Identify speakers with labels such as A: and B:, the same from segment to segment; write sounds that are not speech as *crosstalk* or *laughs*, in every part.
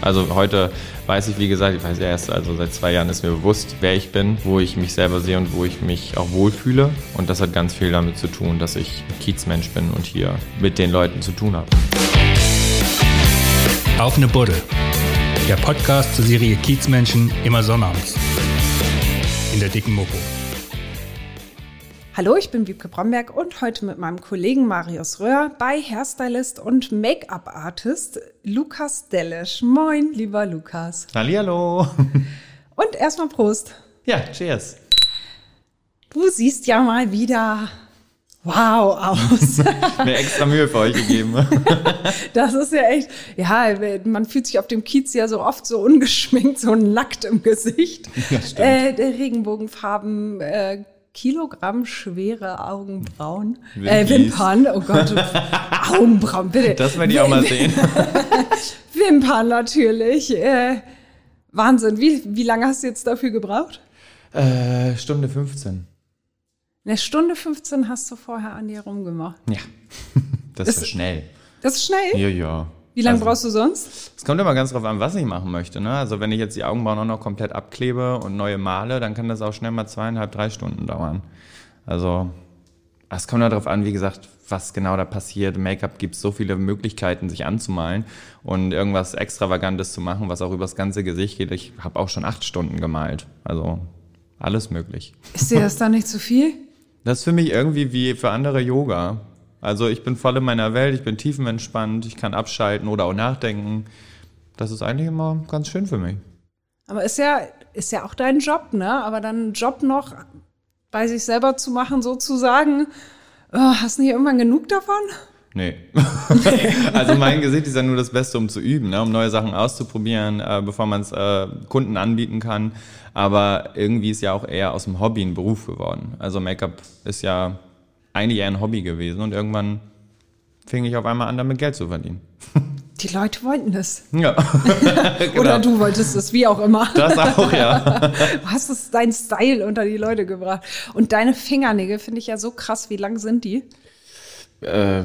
A: Also heute weiß ich, wie gesagt, ich weiß erst, also seit zwei Jahren ist mir bewusst, wer ich bin, wo ich mich selber sehe und wo ich mich auch wohlfühle. Und das hat ganz viel damit zu tun, dass ich Kiezmensch bin und hier mit den Leuten zu tun habe.
B: Auf eine Buddel. Der Podcast zur Serie Kiezmenschen immer sonnabends. In der dicken Mopo.
C: Hallo, ich bin Wiebke Bromberg und heute mit meinem Kollegen Marius Röhr bei Hairstylist und Make-up-Artist Lukas Dellesch. Moin, lieber Lukas.
A: Hallihallo.
C: Und erstmal Prost.
A: Ja, cheers.
C: Du siehst ja mal wieder wow aus. *laughs*
A: Mir extra Mühe für euch gegeben. *laughs*
C: Das ist ja echt, ja, man fühlt sich auf dem Kiez ja so oft so ungeschminkt, so nackt im Gesicht.
A: Ja, stimmt.
C: Äh, der Regenbogenfarben, äh, Kilogramm schwere Augenbrauen. Äh. Wimpern, oh Gott. *laughs* Augenbrauen, bitte.
A: Das werde ich auch mal sehen. *laughs*
C: Wimpern natürlich. Äh, Wahnsinn. Wie, wie lange hast du jetzt dafür gebraucht?
A: Äh, Stunde 15.
C: Eine Stunde 15 hast du vorher an dir rumgemacht.
A: Ja. *laughs* Das ist
C: Ist-
A: schnell.
C: Das ist schnell.
A: Ja, ja.
C: Wie lange
A: Also-
C: brauchst du sonst?
A: Es kommt immer ganz drauf an, was ich machen möchte. Ne? Also wenn ich jetzt die Augenbrauen auch noch komplett abklebe und neue male, dann kann das auch schnell mal zweieinhalb, drei Stunden dauern. Also es kommt darauf an, wie gesagt, was genau da passiert. Make-up gibt so viele Möglichkeiten, sich anzumalen und irgendwas Extravagantes zu machen, was auch übers ganze Gesicht geht. Ich habe auch schon acht Stunden gemalt. Also alles möglich.
C: Ist dir das dann nicht zu viel?
A: Das ist für mich irgendwie wie für andere Yoga. Also ich bin voll in meiner Welt, ich bin tiefenentspannt, ich kann abschalten oder auch nachdenken. Das ist eigentlich immer ganz schön für mich.
C: Aber ist ja, ist ja auch dein Job, ne? Aber dann einen Job noch bei sich selber zu machen, sozusagen. Oh, hast du nicht irgendwann genug davon?
A: Nee. *laughs* also mein Gesicht ist ja nur das Beste, um zu üben, ne? um neue Sachen auszuprobieren, äh, bevor man es äh, Kunden anbieten kann. Aber irgendwie ist ja auch eher aus dem Hobby ein Beruf geworden. Also Make-up ist ja eigentlich eher ein Hobby gewesen und irgendwann fing ich auf einmal an, damit Geld zu verdienen. *laughs*
C: Die Leute wollten es.
A: Ja. *laughs*
C: Oder du wolltest es, wie auch immer.
A: Genau. Das auch, ja. *laughs*
C: Du hast es dein Style unter die Leute gebracht. Und deine Fingernägel finde ich ja so krass. Wie lang sind die?
A: Äh,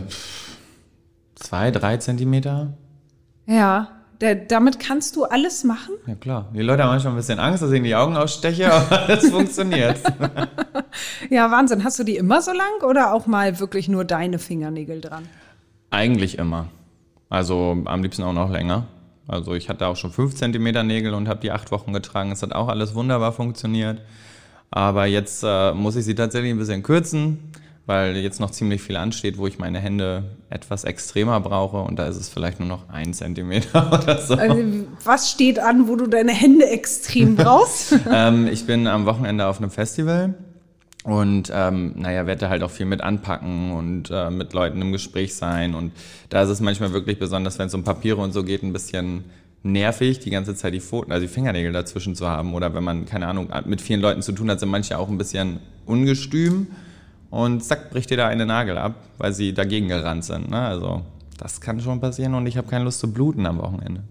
A: zwei, drei Zentimeter?
C: Ja. Der, damit kannst du alles machen?
A: Ja klar. Die Leute haben manchmal ein bisschen Angst, dass ich in die Augen aussteche, aber *laughs* das funktioniert. *laughs*
C: Ja, Wahnsinn. Hast du die immer so lang oder auch mal wirklich nur deine Fingernägel dran?
A: Eigentlich immer. Also am liebsten auch noch länger. Also ich hatte auch schon 5 Zentimeter Nägel und habe die acht Wochen getragen. Es hat auch alles wunderbar funktioniert. Aber jetzt äh, muss ich sie tatsächlich ein bisschen kürzen, weil jetzt noch ziemlich viel ansteht, wo ich meine Hände etwas extremer brauche. Und da ist es vielleicht nur noch ein Zentimeter *laughs* oder so.
C: Also, was steht an, wo du deine Hände extrem *laughs* brauchst?
A: ähm, ich bin am Wochenende auf einem Festival und ähm, naja, werde halt auch viel mit anpacken und äh, mit Leuten im Gespräch sein. Und da ist es manchmal wirklich besonders, wenn es um Papiere und so geht, ein bisschen nervig, die ganze Zeit die Pfoten, also die Fingernägel dazwischen zu haben. Oder wenn man, keine Ahnung, mit vielen Leuten zu tun hat, sind manche auch ein bisschen ungestüm. Und zack, bricht dir da eine Nagel ab, weil sie dagegen gerannt sind. Ne? Also das kann schon passieren und ich habe keine Lust zu bluten am Wochenende.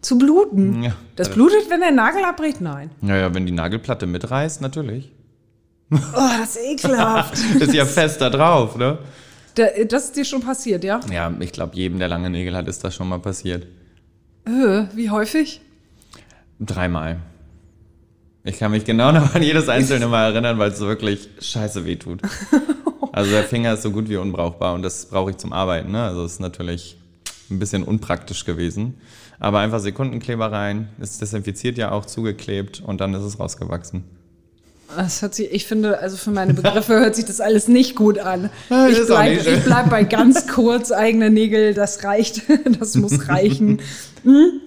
C: Zu bluten?
A: Ja.
C: Das blutet, wenn der Nagel abbricht? Nein.
A: Naja, wenn die Nagelplatte mitreißt, natürlich. *laughs*
C: Oh, das ist ekelhaft. *laughs*
A: Ist ja fest da drauf, ne?
C: Da- Das ist dir schon passiert, ja?
A: Ja, ich glaube, jedem, der lange Nägel hat, ist das schon mal passiert.
C: Äh, wie häufig?
A: Dreimal. Ich kann mich genau noch an jedes einzelne Mal erinnern, weil es wirklich scheiße wehtut. *laughs* Also der Finger ist so gut wie unbrauchbar und das brauche ich zum Arbeiten. Ne? Also es ist natürlich ein bisschen unpraktisch gewesen. Aber einfach Sekundenkleber rein, es desinfiziert ja auch zugeklebt und dann ist es rausgewachsen.
C: Das hört sich, ich finde, also für meine Begriffe hört sich das alles nicht gut an. *laughs* Ich
A: ist auch
C: bleib,
A: nicht schön.
C: ich bleib bei ganz *laughs* kurz eigene Nägel, das reicht, das muss reichen. Hm?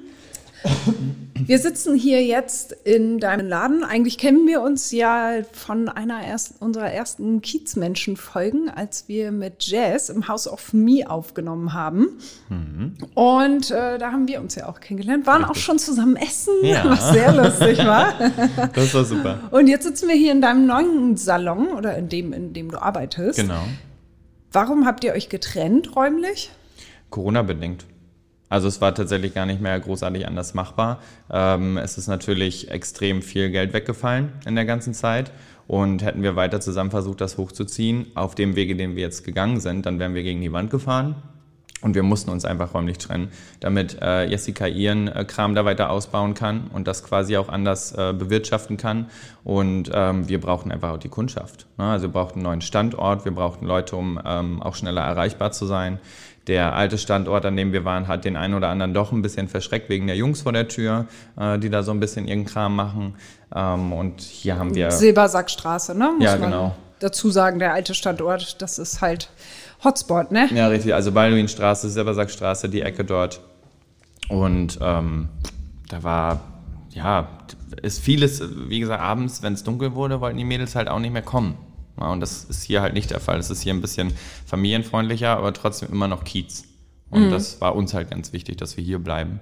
C: Wir sitzen hier jetzt in deinem Laden. Eigentlich kennen wir uns ja von einer ersten, unserer ersten Kiezmenschen-Folgen, als wir mit Jazz im House of Me aufgenommen haben.
A: Mhm.
C: Und äh, da haben wir uns ja auch kennengelernt, waren auch schon zusammen essen,
A: Ja. *laughs*
C: was sehr lustig war. *laughs*
A: Das war super.
C: Und jetzt sitzen wir hier in deinem neuen Salon oder in dem, in dem du arbeitest.
A: Genau.
C: Warum habt ihr euch getrennt räumlich?
A: Corona-bedingt. Also es war tatsächlich gar nicht mehr großartig anders machbar. Ähm, es ist natürlich extrem viel Geld weggefallen in der ganzen Zeit. Und hätten wir weiter zusammen versucht, das hochzuziehen, auf dem Wege, den wir jetzt gegangen sind, dann wären wir gegen die Wand gefahren. Und wir mussten uns einfach räumlich trennen, damit äh, Jessica ihren äh, Kram da weiter ausbauen kann und das quasi auch anders äh, bewirtschaften kann. Und ähm, wir brauchten einfach auch die Kundschaft. Ne? Also wir brauchten einen neuen Standort, wir brauchten Leute, um ähm, auch schneller erreichbar zu sein. Der alte Standort, an dem wir waren, hat den einen oder anderen doch ein bisschen verschreckt wegen der Jungs vor der Tür, äh, die da so ein bisschen ihren Kram machen. Ähm, und hier haben wir.
C: Silbersackstraße, ne?
A: Muss ja, genau.
C: Dazu sagen, der alte Standort, das ist halt Hotspot, ne?
A: Ja, richtig. Also Balduinstraße, Silbersackstraße, die Ecke dort. Und ähm, da war, ja, ist vieles, wie gesagt, abends, wenn es dunkel wurde, wollten die Mädels halt auch nicht mehr kommen. Ja, und das ist hier halt nicht der Fall. Es ist hier ein bisschen familienfreundlicher, aber trotzdem immer noch Kiez. Und mhm. das war uns halt ganz wichtig, dass wir hier bleiben.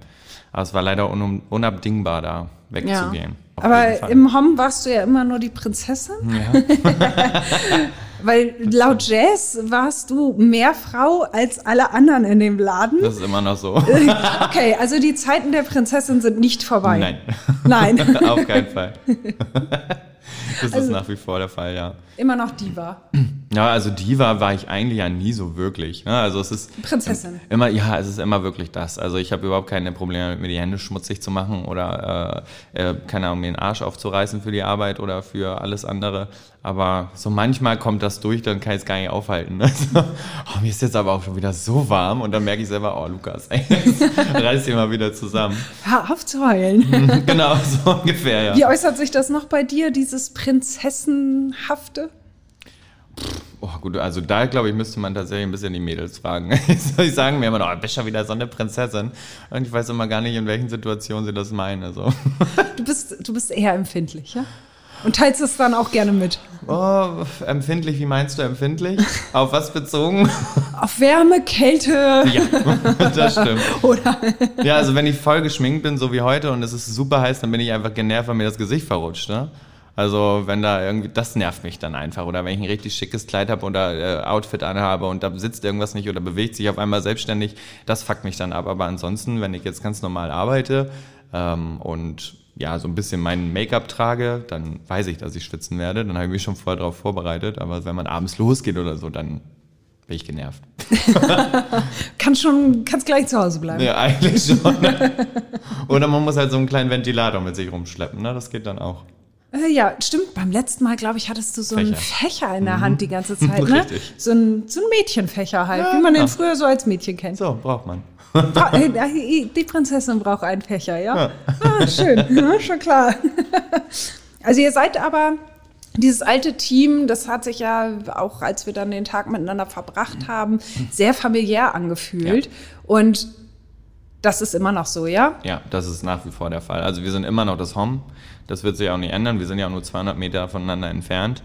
A: Aber es war leider unabdingbar, da wegzugehen.
C: Ja. Aber im Hom warst du ja immer nur die Prinzessin. Ja. *laughs* Weil laut Jazz warst du mehr Frau als alle anderen in dem Laden.
A: Das ist immer noch so.
C: okay, also die Zeiten der Prinzessin sind nicht vorbei.
A: Nein.
C: Nein. *laughs*
A: Auf keinen Fall. *laughs* Das also, ist nach wie vor der Fall, ja.
C: Immer noch Diva.
A: Ja, also Diva war ich eigentlich ja nie so wirklich. Ne? Also es ist
C: Prinzessin.
A: Immer, ja, es ist immer wirklich das. Also ich habe überhaupt keine Probleme, mir die Hände schmutzig zu machen oder äh, keine Ahnung, mir den Arsch aufzureißen für die Arbeit oder für alles andere. Aber so manchmal kommt das durch, dann kann ich es gar nicht aufhalten. *laughs* Also, oh, mir ist jetzt aber auch schon wieder so warm und dann merke ich selber, oh Lukas, *laughs* ey, reiß dich mal wieder zusammen.
C: Hör auf zu heulen.
A: genau, so *laughs* ungefähr, ja.
C: Wie äußert sich das noch bei dir, dieses Prinzessenhafte?
A: Oh, gut, also da glaube ich, müsste man tatsächlich ein bisschen die Mädels fragen. *laughs* Die sagen mir immer noch, oh, bist schon wieder so eine Prinzessin. Und ich weiß immer gar nicht, in welchen Situationen sie das meinen. So. *laughs*
C: Du, bist, du bist eher empfindlich, ja? Und teilst es dann auch gerne mit.
A: Oh, empfindlich, wie meinst du empfindlich? Auf was bezogen? *laughs*
C: Auf Wärme, Kälte.
A: Ja, das stimmt. Oder? Ja, also wenn ich voll geschminkt bin, so wie heute, und es ist super heiß, dann bin ich einfach genervt, weil mir das Gesicht verrutscht. Ne? Also wenn da irgendwie, das nervt mich dann einfach. Oder wenn ich ein richtig schickes Kleid habe oder äh, Outfit anhabe und da sitzt irgendwas nicht oder bewegt sich auf einmal selbstständig, das fuckt mich dann ab. Aber ansonsten, wenn ich jetzt ganz normal arbeite ähm, und ja, so ein bisschen mein Make-up trage, dann weiß ich, dass ich schwitzen werde. Dann habe ich mich schon vorher darauf vorbereitet. Aber wenn man abends losgeht oder so, dann bin ich genervt. *laughs*
C: kannst schon, kannst gleich zu Hause bleiben.
A: Ja, eigentlich schon. *laughs* oder man muss halt so einen kleinen Ventilator mit sich rumschleppen. Ne? Das geht dann auch.
C: Äh, ja, stimmt. Beim letzten Mal, glaube ich, hattest du so Fächer. einen Fächer in der mhm. Hand die ganze Zeit, ne? Richtig. So ein, so ein Mädchenfächer halt, ja, wie man den früher so als Mädchen kennt.
A: So, braucht man.
C: Die Prinzessin braucht einen Fächer, ja? ja. Ah, schön, *laughs* ja, schon klar. *laughs* Also ihr seid aber dieses alte Team, das hat sich ja auch, als wir dann den Tag miteinander verbracht haben, sehr familiär angefühlt. Ja. Und das ist immer noch so, ja?
A: Ja, das ist nach wie vor der Fall. Also wir sind immer noch das Hom. Das wird sich auch nicht ändern. Wir sind ja auch nur 200 Meter voneinander entfernt.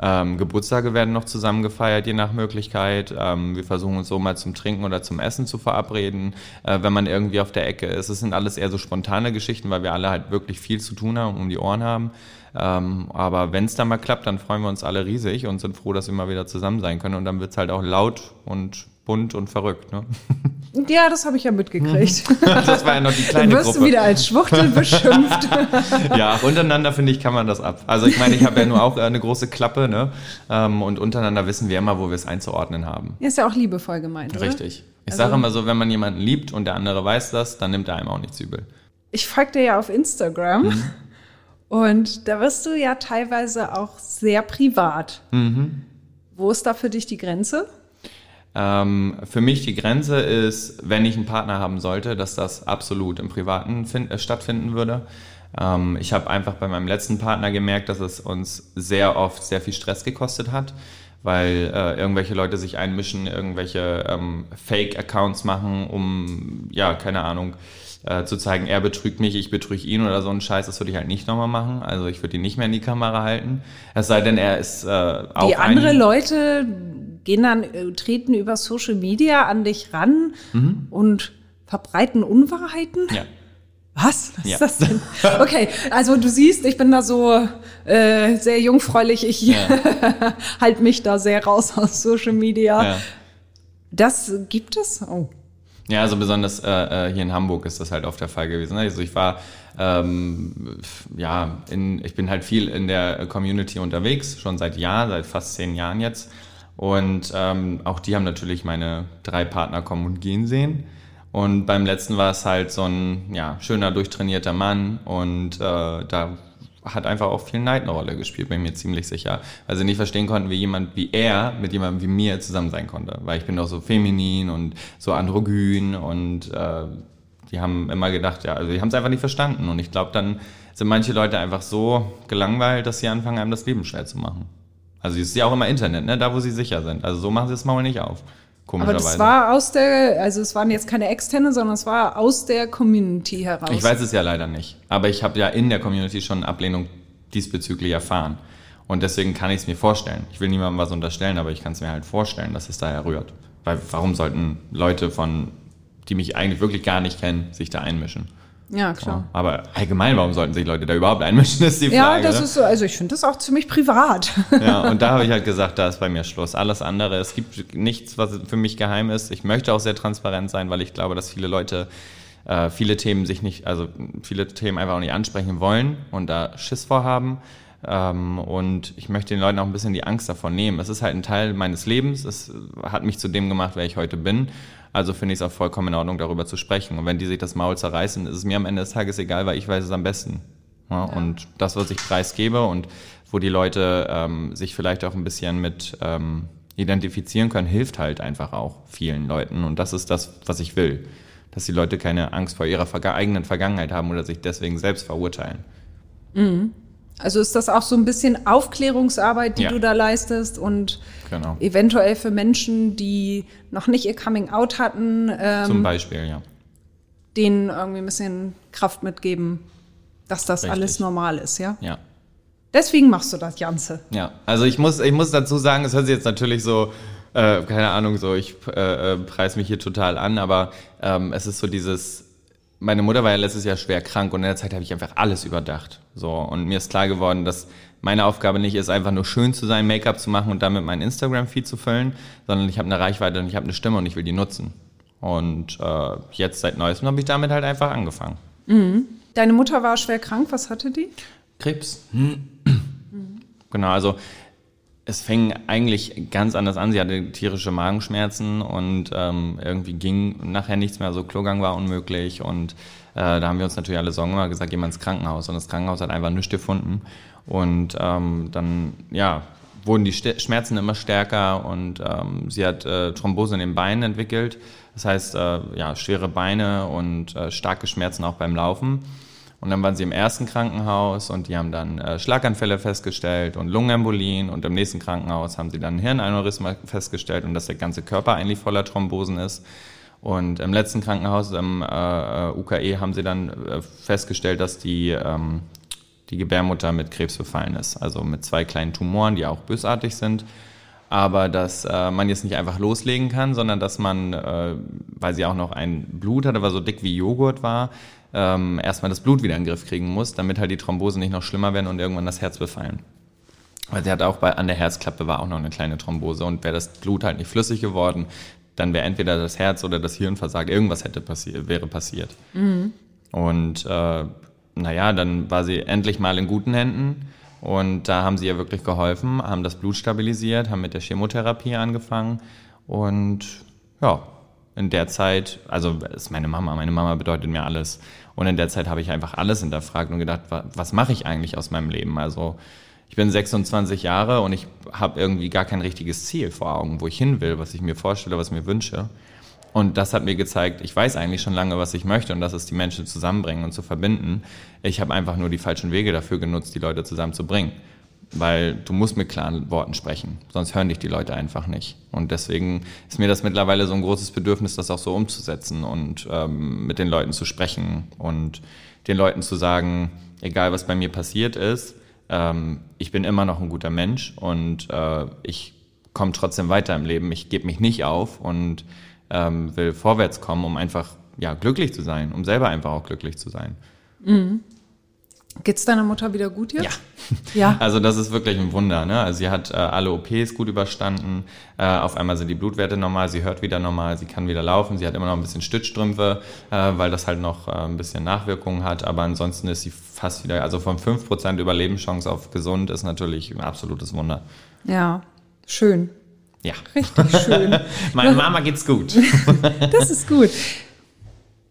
A: Ähm, Geburtstage werden noch zusammen gefeiert, je nach Möglichkeit. Ähm, wir versuchen uns so mal zum Trinken oder zum Essen zu verabreden, äh, wenn man irgendwie auf der Ecke ist. Es sind alles eher so spontane Geschichten, weil wir alle halt wirklich viel zu tun haben, und um die Ohren haben. Ähm, aber wenn es dann mal klappt, dann freuen wir uns alle riesig und sind froh, dass wir mal wieder zusammen sein können. Und dann wird es halt auch laut und bunt und verrückt. Ne? *laughs*
C: Ja, das habe ich ja mitgekriegt. *laughs*
A: Das war ja noch die kleine
C: Dann wirst
A: Gruppe.
C: du wieder als Schwuchtel *laughs* beschimpft.
A: ja, untereinander finde ich, kann man das ab. Also ich meine, ich habe ja nur auch eine große Klappe, ne? Ähm, und untereinander wissen wir immer, wo wir es einzuordnen haben.
C: Ist ja auch liebevoll gemeint, oder?
A: Richtig. Ich also, sage immer so, wenn man jemanden liebt und der andere weiß das, dann nimmt er einem auch nichts übel.
C: Ich folge dir ja auf Instagram. Mhm. Und da wirst du ja teilweise auch sehr privat. Mhm. Wo ist da für dich die Grenze?
A: Ähm, für mich die Grenze ist, wenn ich einen Partner haben sollte, dass das absolut im Privaten find, äh, stattfinden würde. Ähm, ich habe einfach bei meinem letzten Partner gemerkt, dass es uns sehr oft sehr viel Stress gekostet hat, weil äh, irgendwelche Leute sich einmischen, irgendwelche ähm, Fake-Accounts machen, um, ja, keine Ahnung, äh, zu zeigen, er betrügt mich, ich betrüge ihn oder so ein Scheiß, das würde ich halt nicht nochmal machen. Also ich würde ihn nicht mehr in die Kamera halten. Es sei denn, er ist äh, auch.
C: Die andere Leute gehen dann, äh, treten über Social Media an dich ran mhm. und verbreiten Unwahrheiten?
A: Ja.
C: Was? Was ja. ist das denn? *laughs* Okay, also du siehst, ich bin da so äh, sehr jungfräulich. Ich ja. *laughs* halte mich da sehr raus aus Social Media. Ja. Das gibt es? Oh.
A: Ja, also besonders äh, äh hier in Hamburg ist das halt oft der Fall gewesen. Also ich war, ähm, ja, in, ich bin halt viel in der Community unterwegs, schon seit Jahren, seit fast zehn Jahren jetzt. Und ähm, auch die haben natürlich meine drei Partner kommen und gehen sehen. Und beim letzten war es halt so ein ja, schöner, durchtrainierter Mann. Und äh, da hat einfach auch viel Neid eine Rolle gespielt, bin mir ziemlich sicher. Also nicht verstehen konnten, wie jemand wie er mit jemandem wie mir zusammen sein konnte. Weil ich bin doch so feminin und so androgyn und äh, die haben immer gedacht, ja, also die haben es einfach nicht verstanden. Und ich glaube, dann sind manche Leute einfach so gelangweilt, dass sie anfangen, einem das Leben schwer zu machen. Also es ist ja auch immer Internet, ne? da wo sie sicher sind. Also so machen sie das Maul nicht auf.
C: Aber das war aus der, also es waren jetzt keine externe, sondern es war aus der Community heraus.
A: Ich weiß es ja leider nicht. Aber ich habe ja in der Community schon Ablehnung diesbezüglich erfahren. Und deswegen kann ich es mir vorstellen. Ich will niemandem was unterstellen, aber ich kann es mir halt vorstellen, dass es daher rührt. Weil warum sollten Leute von, die mich eigentlich wirklich gar nicht kennen, sich da einmischen?
C: Ja, klar.
A: Ja, aber allgemein, warum sollten sich Leute da überhaupt einmischen, ist die Frage.
C: Ja, das ist so, also ich finde das auch ziemlich privat. *laughs*
A: Ja, und da habe ich halt gesagt, da ist bei mir Schluss. Alles andere, es gibt nichts, was für mich geheim ist. Ich möchte auch sehr transparent sein, weil ich glaube, dass viele Leute äh, viele Themen sich nicht, also viele Themen einfach auch nicht ansprechen wollen und da Schiss vorhaben. Ähm, und ich möchte den Leuten auch ein bisschen die Angst davon nehmen. Es ist halt ein Teil meines Lebens. Es hat mich zu dem gemacht, wer ich heute bin. Also finde ich es auch vollkommen in Ordnung, darüber zu sprechen. Und wenn die sich das Maul zerreißen, ist es mir am Ende des Tages egal, weil ich weiß es am besten. Ja, ja. Und das, was ich preisgebe und wo die Leute ähm, sich vielleicht auch ein bisschen mit ähm, identifizieren können, hilft halt einfach auch vielen Leuten. Und das ist das, was ich will. Dass die Leute keine Angst vor ihrer eigenen Vergangenheit haben oder sich deswegen selbst verurteilen.
C: Mhm. Also ist das auch so ein bisschen Aufklärungsarbeit, die ja. du da leistest und genau. eventuell für Menschen, die noch nicht ihr Coming Out hatten,
A: ähm, zum Beispiel, ja,
C: denen irgendwie ein bisschen Kraft mitgeben, dass das Richtig. alles normal ist, ja?
A: Ja.
C: Deswegen machst du das Ganze.
A: Ja, also ich muss, ich muss dazu sagen, es hört sich jetzt natürlich so, äh, keine Ahnung, so ich äh, äh preis mich hier total an, aber ähm, es ist so dieses meine Mutter war ja letztes Jahr schwer krank und in der Zeit habe ich einfach alles überdacht. So und mir ist klar geworden, dass meine Aufgabe nicht ist, einfach nur schön zu sein, Make-up zu machen und damit meinen Instagram-Feed zu füllen, sondern ich habe eine Reichweite und ich habe eine Stimme und ich will die nutzen. Und äh, jetzt seit neuestem habe ich damit halt einfach angefangen.
C: Mhm. Deine Mutter war schwer krank. Was hatte die?
A: Krebs. Mhm. *clears throat* Genau, also es fing eigentlich ganz anders an. Sie hatte tierische Magenschmerzen und ähm, irgendwie ging nachher nichts mehr. So Klogang war unmöglich und äh, da haben wir uns natürlich alle Sorgen immer gesagt, geh mal ins Krankenhaus. Und das Krankenhaus hat einfach nichts gefunden. Und ähm, dann, ja, wurden die Schmerzen immer stärker und ähm, sie hat äh, Thrombose in den Beinen entwickelt. Das heißt, äh, ja, schwere Beine und äh, starke Schmerzen auch beim Laufen. Und dann waren sie im ersten Krankenhaus und die haben dann äh, Schlaganfälle festgestellt und Lungenembolien und im nächsten Krankenhaus haben sie dann Hirnaneurysma festgestellt und dass der ganze Körper eigentlich voller Thrombosen ist. Und im letzten Krankenhaus, im äh, UKE, haben sie dann äh, festgestellt, dass die, ähm, die Gebärmutter mit Krebs befallen ist. Also mit zwei kleinen Tumoren, die auch bösartig sind. Aber dass äh, man jetzt nicht einfach loslegen kann, sondern dass man, äh, weil sie auch noch ein Blut hatte, was so dick wie Joghurt war, ähm, erstmal das Blut wieder in den Griff kriegen muss, damit halt die Thrombosen nicht noch schlimmer werden und irgendwann das Herz befallen. Weil sie hat auch bei, an der Herzklappe war auch noch eine kleine Thrombose und wäre das Blut halt nicht flüssig geworden, dann wäre entweder das Herz oder das Hirn versagt, irgendwas hätte passi wäre passiert. Mhm. Und äh, naja, dann war sie endlich mal in guten Händen und da haben sie ihr wirklich geholfen, haben das Blut stabilisiert, haben mit der Chemotherapie angefangen und ja, in der Zeit, also ist meine Mama, meine Mama bedeutet mir alles. Und in der Zeit habe ich einfach alles hinterfragt und gedacht, was mache ich eigentlich aus meinem Leben? Also ich bin 26 Jahre und ich habe irgendwie gar kein richtiges Ziel vor Augen, wo ich hin will, was ich mir vorstelle, was ich mir wünsche. Und das hat mir gezeigt, ich weiß eigentlich schon lange, was ich möchte und das ist die Menschen zusammenbringen und zu verbinden. Ich habe einfach nur die falschen Wege dafür genutzt, die Leute zusammenzubringen weil du musst mit klaren Worten sprechen, sonst hören dich die Leute einfach nicht. Und deswegen ist mir das mittlerweile so ein großes Bedürfnis, das auch so umzusetzen und ähm, mit den Leuten zu sprechen und den Leuten zu sagen, egal was bei mir passiert ist, ähm, ich bin immer noch ein guter Mensch und äh, ich komme trotzdem weiter im Leben. Ich gebe mich nicht auf und ähm, will vorwärts kommen, um einfach ja, glücklich zu sein, um selber einfach auch glücklich zu sein.
C: Mhm. Geht's deiner Mutter wieder gut jetzt?
A: Ja. ja. *laughs* Also das ist wirklich ein Wunder. Ne? Also sie hat äh, alle OPs gut überstanden. Äh, auf einmal sind die Blutwerte normal. Sie hört wieder normal. Sie kann wieder laufen. Sie hat immer noch ein bisschen Stützstrümpfe, äh, weil das halt noch äh, ein bisschen Nachwirkungen hat. Aber ansonsten ist sie fast wieder, also von 5% Überlebenschance auf gesund ist natürlich ein absolutes Wunder.
C: Ja, schön.
A: Ja.
C: Richtig schön. *laughs*
A: Meiner Mama geht's gut. *laughs*
C: Das ist gut.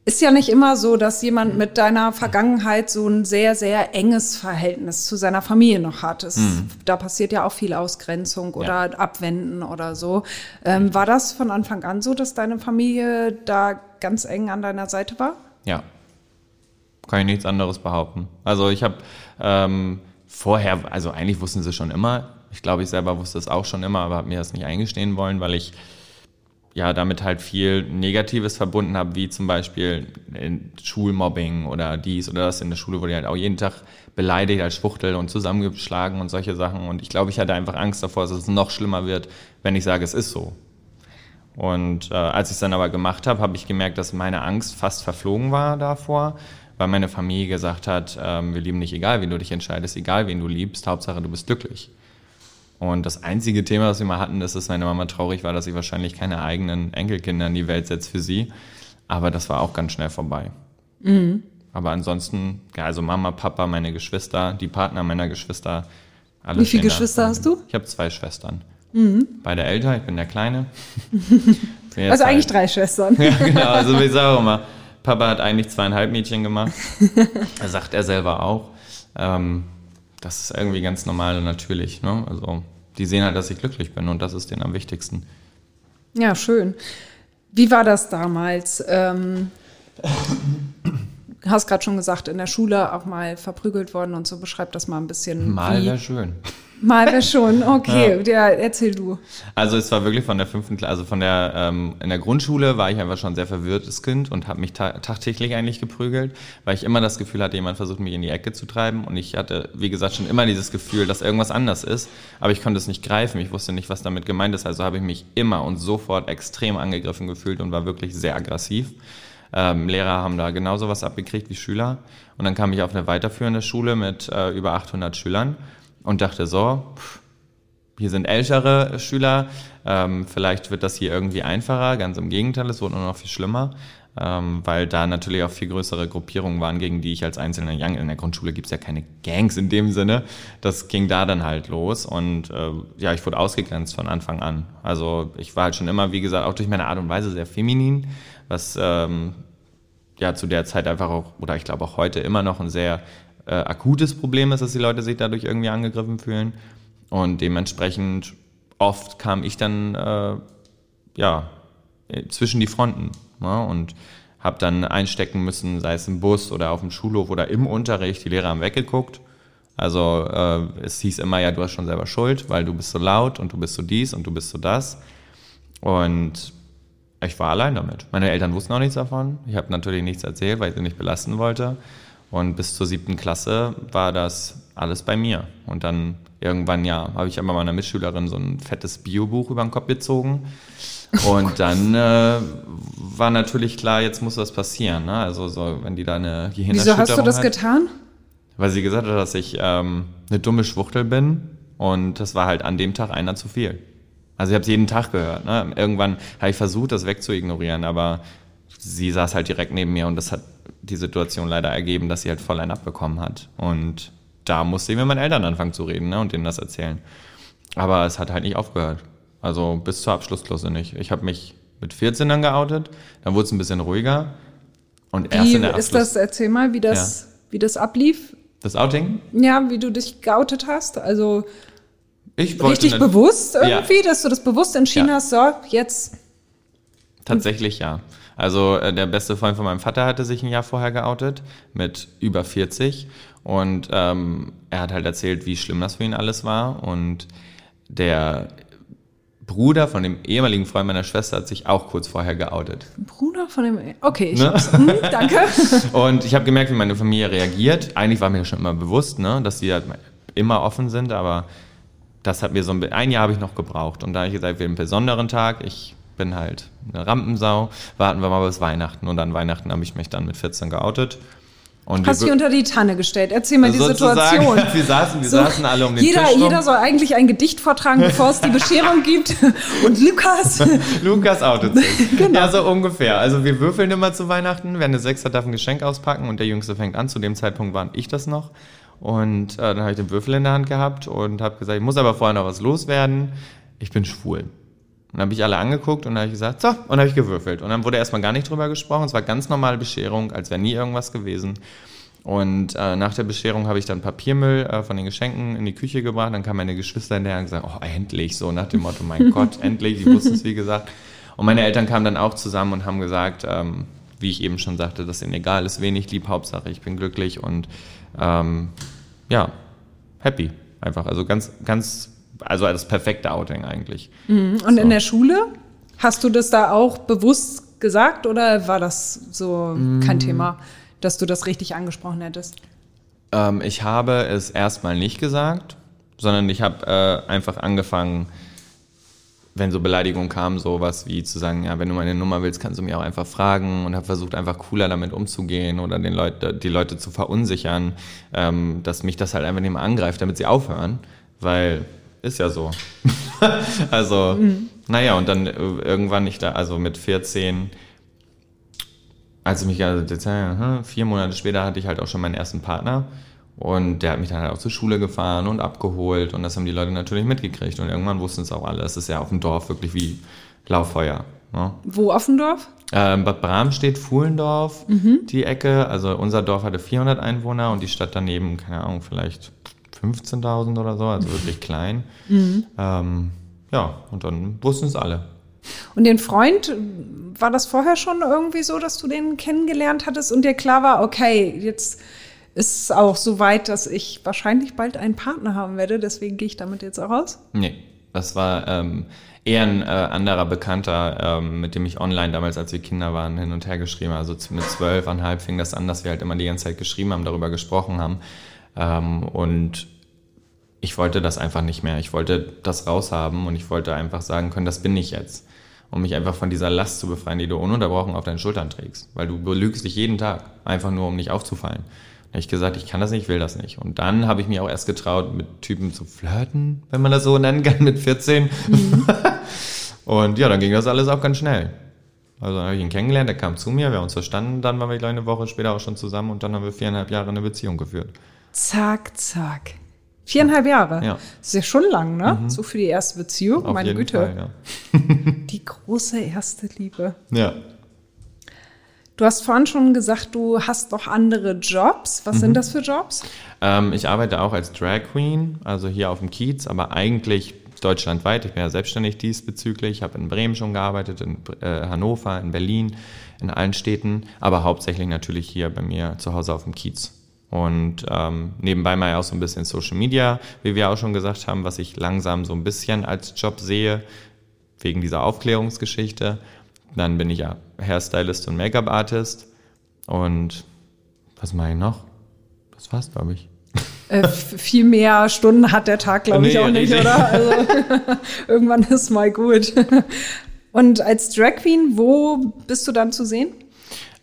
C: Ist ja nicht immer so, dass jemand mit deiner Vergangenheit so ein sehr, sehr enges Verhältnis zu seiner Familie noch hat. Es, Da passiert ja auch viel Ausgrenzung oder
A: Ja.
C: Abwenden oder so. Ähm, war das von Anfang an so, dass deine Familie da ganz eng an deiner Seite war?
A: Ja. Kann ich nichts anderes behaupten. Also ich habe ähm, vorher, also eigentlich wussten sie schon immer. Ich glaube, ich selber wusste es auch schon immer, aber habe mir das nicht eingestehen wollen, weil ich ja damit halt viel Negatives verbunden habe, wie zum Beispiel in Schulmobbing oder dies oder das. In der Schule wurde ich halt auch jeden Tag beleidigt als Schwuchtel und zusammengeschlagen und solche Sachen. Und ich glaube, ich hatte einfach Angst davor, dass es noch schlimmer wird, wenn ich sage, es ist so. Und äh, als ich es dann aber gemacht habe, habe ich gemerkt, dass meine Angst fast verflogen war davor, weil meine Familie gesagt hat, ähm, wir lieben dich egal, wen du dich entscheidest, egal wen du liebst, Hauptsache du bist glücklich. Und das einzige Thema, was wir mal hatten, ist, dass meine Mama traurig war, dass sie wahrscheinlich keine eigenen Enkelkinder in die Welt setzt für sie. Aber das war auch ganz schnell vorbei. Aber ansonsten, ja, also Mama, Papa, meine Geschwister, die Partner meiner Geschwister, alle
C: Wie viele
A: da.
C: Geschwister hast du?
A: Ich habe zwei Schwestern. Beide älter, ich bin der Kleine. *laughs*
C: Also eigentlich
A: halt-
C: drei Schwestern. *laughs*
A: ja, genau. Also ich sage auch immer, Papa hat eigentlich zweieinhalb Mädchen gemacht. *laughs* Das sagt er selber auch. Ähm, das ist irgendwie ganz normal und natürlich. Ne? Also die sehen halt, dass ich glücklich bin und das ist denen am wichtigsten.
C: Ja, schön. Wie war das damals? Ähm, hast gerade schon gesagt, in der Schule auch mal verprügelt worden und so. Beschreib das mal ein bisschen.
A: Mal wäre schön.
C: Mal wäre schon. *laughs* Okay, ja. erzähl du.
A: Also es war wirklich von der fünften Klasse, also von der ähm, in der Grundschule war ich einfach schon ein sehr verwirrtes Kind und habe mich ta tagtäglich eigentlich geprügelt, weil ich immer das Gefühl hatte, jemand versucht mich in die Ecke zu treiben und ich hatte, wie gesagt, schon immer dieses Gefühl, dass irgendwas anders ist, aber ich konnte es nicht greifen, ich wusste nicht, was damit gemeint ist, also habe ich mich immer und sofort extrem angegriffen gefühlt und war wirklich sehr aggressiv. Ähm, Lehrer haben da genauso was abgekriegt wie Schüler und dann kam ich auf eine weiterführende Schule mit äh, über 800 Schülern und dachte so, pff, hier sind ältere Schüler, ähm, vielleicht wird das hier irgendwie einfacher. Ganz im Gegenteil, es wurde nur noch viel schlimmer, ähm, weil da natürlich auch viel größere Gruppierungen waren, gegen die ich als einzelner Young, in der Grundschule gibt's ja keine Gangs in dem Sinne. Das ging da dann halt los und äh, ja, ich wurde ausgegrenzt von Anfang an. Also ich war halt schon immer, wie gesagt, auch durch meine Art und Weise sehr feminin, was ähm, ja zu der Zeit einfach auch, oder ich glaube auch heute immer noch ein sehr äh, akutes Problem ist, dass die Leute sich dadurch irgendwie angegriffen fühlen. Und dementsprechend oft kam ich dann äh, ja zwischen die Fronten ne? und habe dann einstecken müssen, sei es im Bus oder auf dem Schulhof oder im Unterricht. Die Lehrer haben weggeguckt. Also äh, es hieß immer, ja, du hast schon selber Schuld, weil du bist so laut und du bist so dies und du bist so das. Und ich war allein damit. Meine Eltern wussten auch nichts davon. Ich habe natürlich nichts erzählt, weil ich sie nicht belasten wollte. Und bis zur siebten Klasse war das alles bei mir. Und dann irgendwann, ja, habe ich aber meiner Mitschülerin so ein fettes Biobuch über den Kopf gezogen. Und *laughs* dann äh, war natürlich klar, jetzt muss was passieren. Ne? Also so, wenn die da eine
C: Wieso
A: Gehirnerschütterung
C: hast du das
A: hat.
C: getan?
A: Weil sie gesagt hat, dass ich ähm, eine dumme Schwuchtel bin und das war halt an dem Tag einer zu viel. Also ich habe es jeden Tag gehört. Ne? Irgendwann habe ich versucht, das wegzuignorieren, aber sie saß halt direkt neben mir und das hat die Situation leider ergeben, dass sie halt voll einen abbekommen hat. Und da musste ich mit meinen Eltern anfangen zu reden ne? und denen das erzählen. Aber es hat halt nicht aufgehört. Also bis zur Abschlussklasse nicht. Ich habe mich mit 14 dann geoutet, dann wurde es ein bisschen ruhiger. Und erst
C: Wie
A: in der
C: ist
A: Abschluss...
C: das? Erzähl mal, wie das, wie das ablief.
A: das Outing?
C: Ja, wie du dich geoutet hast. Also
A: Ich
C: richtig
A: eine-
C: bewusst
A: Ja.
C: irgendwie, dass du das bewusst entschieden
A: Ja.
C: hast, so, jetzt.
A: Tatsächlich ja. Also äh, der beste Freund von meinem Vater hatte sich ein Jahr vorher geoutet mit über 40 und ähm, er hat halt erzählt, wie schlimm das für ihn alles war und der Bruder von dem ehemaligen Freund meiner Schwester hat sich auch kurz vorher geoutet.
C: Bruder von dem. Okay, ich
A: Ne?
C: Hm, danke. *laughs*
A: Und ich habe gemerkt, wie meine Familie reagiert. Eigentlich war mir schon immer bewusst, ne, dass die halt immer offen sind, aber das hat mir so ein, ein Jahr habe ich noch gebraucht. Und da habe ich gesagt, wir haben einen besonderen Tag. Ich bin halt eine Rampensau. Warten wir mal bis Weihnachten. Und an Weihnachten habe ich mich dann mit 14 geoutet. Und
C: Hast dich unter die Tanne gestellt. Erzähl mal die Situation. *laughs*
A: Wir saßen, wir
C: So,
A: saßen alle um den
C: jeder,
A: Tisch rum.
C: jeder soll eigentlich ein Gedicht vortragen, bevor es die Bescherung gibt. *laughs* Und Lukas, *laughs*
A: Lukas outet sich.
C: Genau.
A: Ja, so ungefähr. Also wir würfeln immer zu Weihnachten. Wer eine Sechs hat, darf ein Geschenk auspacken und der Jüngste fängt an. Zu dem Zeitpunkt war ich das noch. Und äh, dann habe ich den Würfel in der Hand gehabt und habe gesagt, ich muss aber vorher noch was loswerden. Ich bin schwul. Dann habe ich alle angeguckt und dann habe ich gesagt, so, und habe ich gewürfelt. Und dann wurde erstmal gar nicht drüber gesprochen. Es war ganz normale Bescherung, als wäre nie irgendwas gewesen. Und äh, nach der Bescherung habe ich dann Papiermüll äh, von den Geschenken in die Küche gebracht. Dann kamen meine Geschwister hinterher und gesagt, oh, endlich, so nach dem Motto, mein *laughs* Gott, endlich, die wussten es, wie gesagt. Und meine Eltern kamen dann auch zusammen und haben gesagt, ähm, wie ich eben schon sagte, dass ihnen egal ist, wenig lieb, Hauptsache ich bin glücklich und ähm, ja, happy einfach. Also ganz, ganz, also das perfekte Outing eigentlich.
C: Mhm. Und so. in der Schule, hast du das da auch bewusst gesagt oder war das so kein mm. Thema? dass du das richtig angesprochen hättest?
A: Ähm, ich habe es erstmal nicht gesagt, sondern ich habe äh, einfach angefangen, wenn so Beleidigungen kamen, sowas wie zu sagen, ja, wenn du meine Nummer willst, kannst du mir auch einfach fragen und habe versucht, einfach cooler damit umzugehen oder den Leute, die Leute zu verunsichern, ähm, dass mich das halt einfach nicht mehr angreift, damit sie aufhören, weil ist ja so. *laughs* also, mhm. naja, und dann äh, irgendwann ich da, also mit 14 als ich mich, also Dezember, vier Monate später hatte ich halt auch schon meinen ersten Partner. Und der hat mich dann halt auch zur Schule gefahren und abgeholt. Und das haben die Leute natürlich mitgekriegt. Und irgendwann wussten es auch alle. Es ist ja auf dem Dorf wirklich wie Lauffeuer. Ne?
C: Wo auf dem Dorf?
A: Ähm, Bad Bramstedt, Fuhlendorf, mhm. die Ecke. Also unser Dorf hatte 400 Einwohner und die Stadt daneben, keine Ahnung, vielleicht 15.000 oder so. Also wirklich klein. Mhm. Ähm, ja, und dann wussten es alle.
C: Und den Freund, war das vorher schon irgendwie so, dass du den kennengelernt hattest und dir klar war, okay, jetzt ist es auch so weit, dass ich wahrscheinlich bald einen Partner haben werde, deswegen gehe ich damit jetzt auch raus?
A: Nee, das war ähm, eher ein äh, anderer Bekannter, ähm, mit dem ich online damals, als wir Kinder waren, hin und her geschrieben habe. Also mit zwölfeinhalb fing das an, dass wir halt immer die ganze Zeit geschrieben haben, darüber gesprochen haben. Ähm, und ich wollte das einfach nicht mehr. Ich wollte das raushaben und ich wollte einfach sagen können, das bin ich jetzt um mich einfach von dieser Last zu befreien, die du ununterbrochen auf deinen Schultern trägst. Weil du belügst dich jeden Tag, einfach nur, um nicht aufzufallen. Da habe ich gesagt, ich kann das nicht, ich will das nicht. Und dann habe ich mich auch erst getraut, mit Typen zu flirten, wenn man das so nennen kann, mit 14. Mhm. *laughs* und ja, dann ging das alles auch ganz schnell. Also dann habe ich ihn kennengelernt, er kam zu mir, wir haben uns verstanden, dann waren wir gleich eine Woche später auch schon zusammen und dann haben wir viereinhalb Jahre eine Beziehung geführt.
C: Zack, zack. Viereinhalb Jahre. Ja. Das ist ja schon lang, ne? Mhm. So für die erste Beziehung. Auf Meine Güte. Fall, ja. *laughs* die große erste Liebe.
A: Ja.
C: Du hast vorhin schon gesagt, du hast noch andere Jobs. Was mhm. sind das für Jobs?
A: Ähm, ich arbeite auch als Drag Queen, also hier auf dem Kiez, aber eigentlich deutschlandweit. Ich bin ja selbstständig diesbezüglich. Ich habe in Bremen schon gearbeitet, in äh, Hannover, in Berlin, in allen Städten, aber hauptsächlich natürlich hier bei mir zu Hause auf dem Kiez. Und ähm, nebenbei mal auch so ein bisschen Social Media, wie wir auch schon gesagt haben, was ich langsam so ein bisschen als Job sehe, wegen dieser Aufklärungsgeschichte. Dann bin ich ja Hairstylist und Make-up-Artist. Und was mache ich noch? Das war's, glaube ich. *laughs*
C: Äh, viel mehr Stunden hat der Tag, glaube ich, nee, auch nicht, nee. oder? Also, *laughs* irgendwann ist mal gut. Und als Drag Queen, wo bist du dann zu sehen?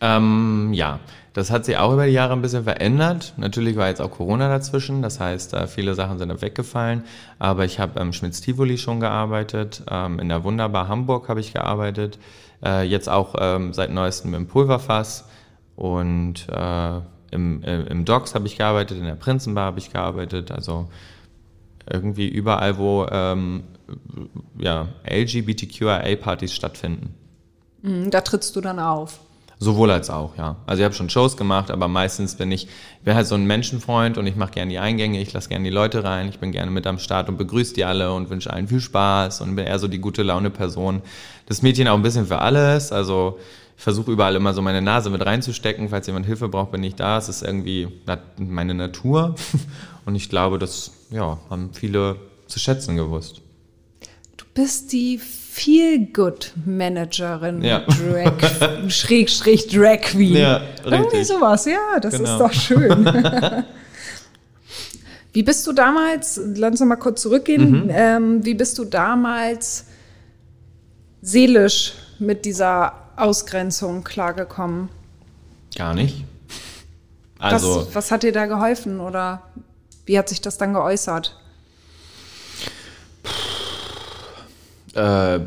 A: Ähm, ja, das hat sich auch über die Jahre ein bisschen verändert. Natürlich war jetzt auch Corona dazwischen, das heißt, äh, viele Sachen sind weggefallen. Aber ich habe im Schmitz-Tivoli schon gearbeitet, ähm, in der Wunderbar Hamburg habe ich gearbeitet, äh, jetzt auch ähm, seit neuestem im Pulverfass und äh, im, im Docks habe ich gearbeitet, in der Prinzenbar habe ich gearbeitet, also irgendwie überall, wo ähm, ja, LGBTQIA-Partys stattfinden.
C: Mhm, da trittst du dann auf.
A: Sowohl als auch, ja. Also ich habe schon Shows gemacht, aber meistens bin ich, ich bin halt so ein Menschenfreund und ich mache gerne die Eingänge, ich lasse gerne die Leute rein, ich bin gerne mit am Start und begrüße die alle und wünsche allen viel Spaß und bin eher so die gute Laune Person. Das Mädchen auch ein bisschen für alles, also ich versuche überall immer so meine Nase mit reinzustecken, falls jemand Hilfe braucht, bin ich da. Es ist irgendwie meine Natur *laughs* und ich glaube, das ja, haben viele zu schätzen gewusst.
C: Du bist die Feel-Good-Managerin, ja. Drag, *laughs* Schrägstrich Drag Queen. Ja, Irgendwie sowas, ja, das genau. ist doch schön. *laughs* wie bist du damals, lass uns mal kurz zurückgehen, mhm. ähm, wie bist du damals seelisch mit dieser Ausgrenzung klargekommen?
A: Gar nicht.
C: Also, was, was hat dir da geholfen oder wie hat sich das dann geäußert?
A: Äh,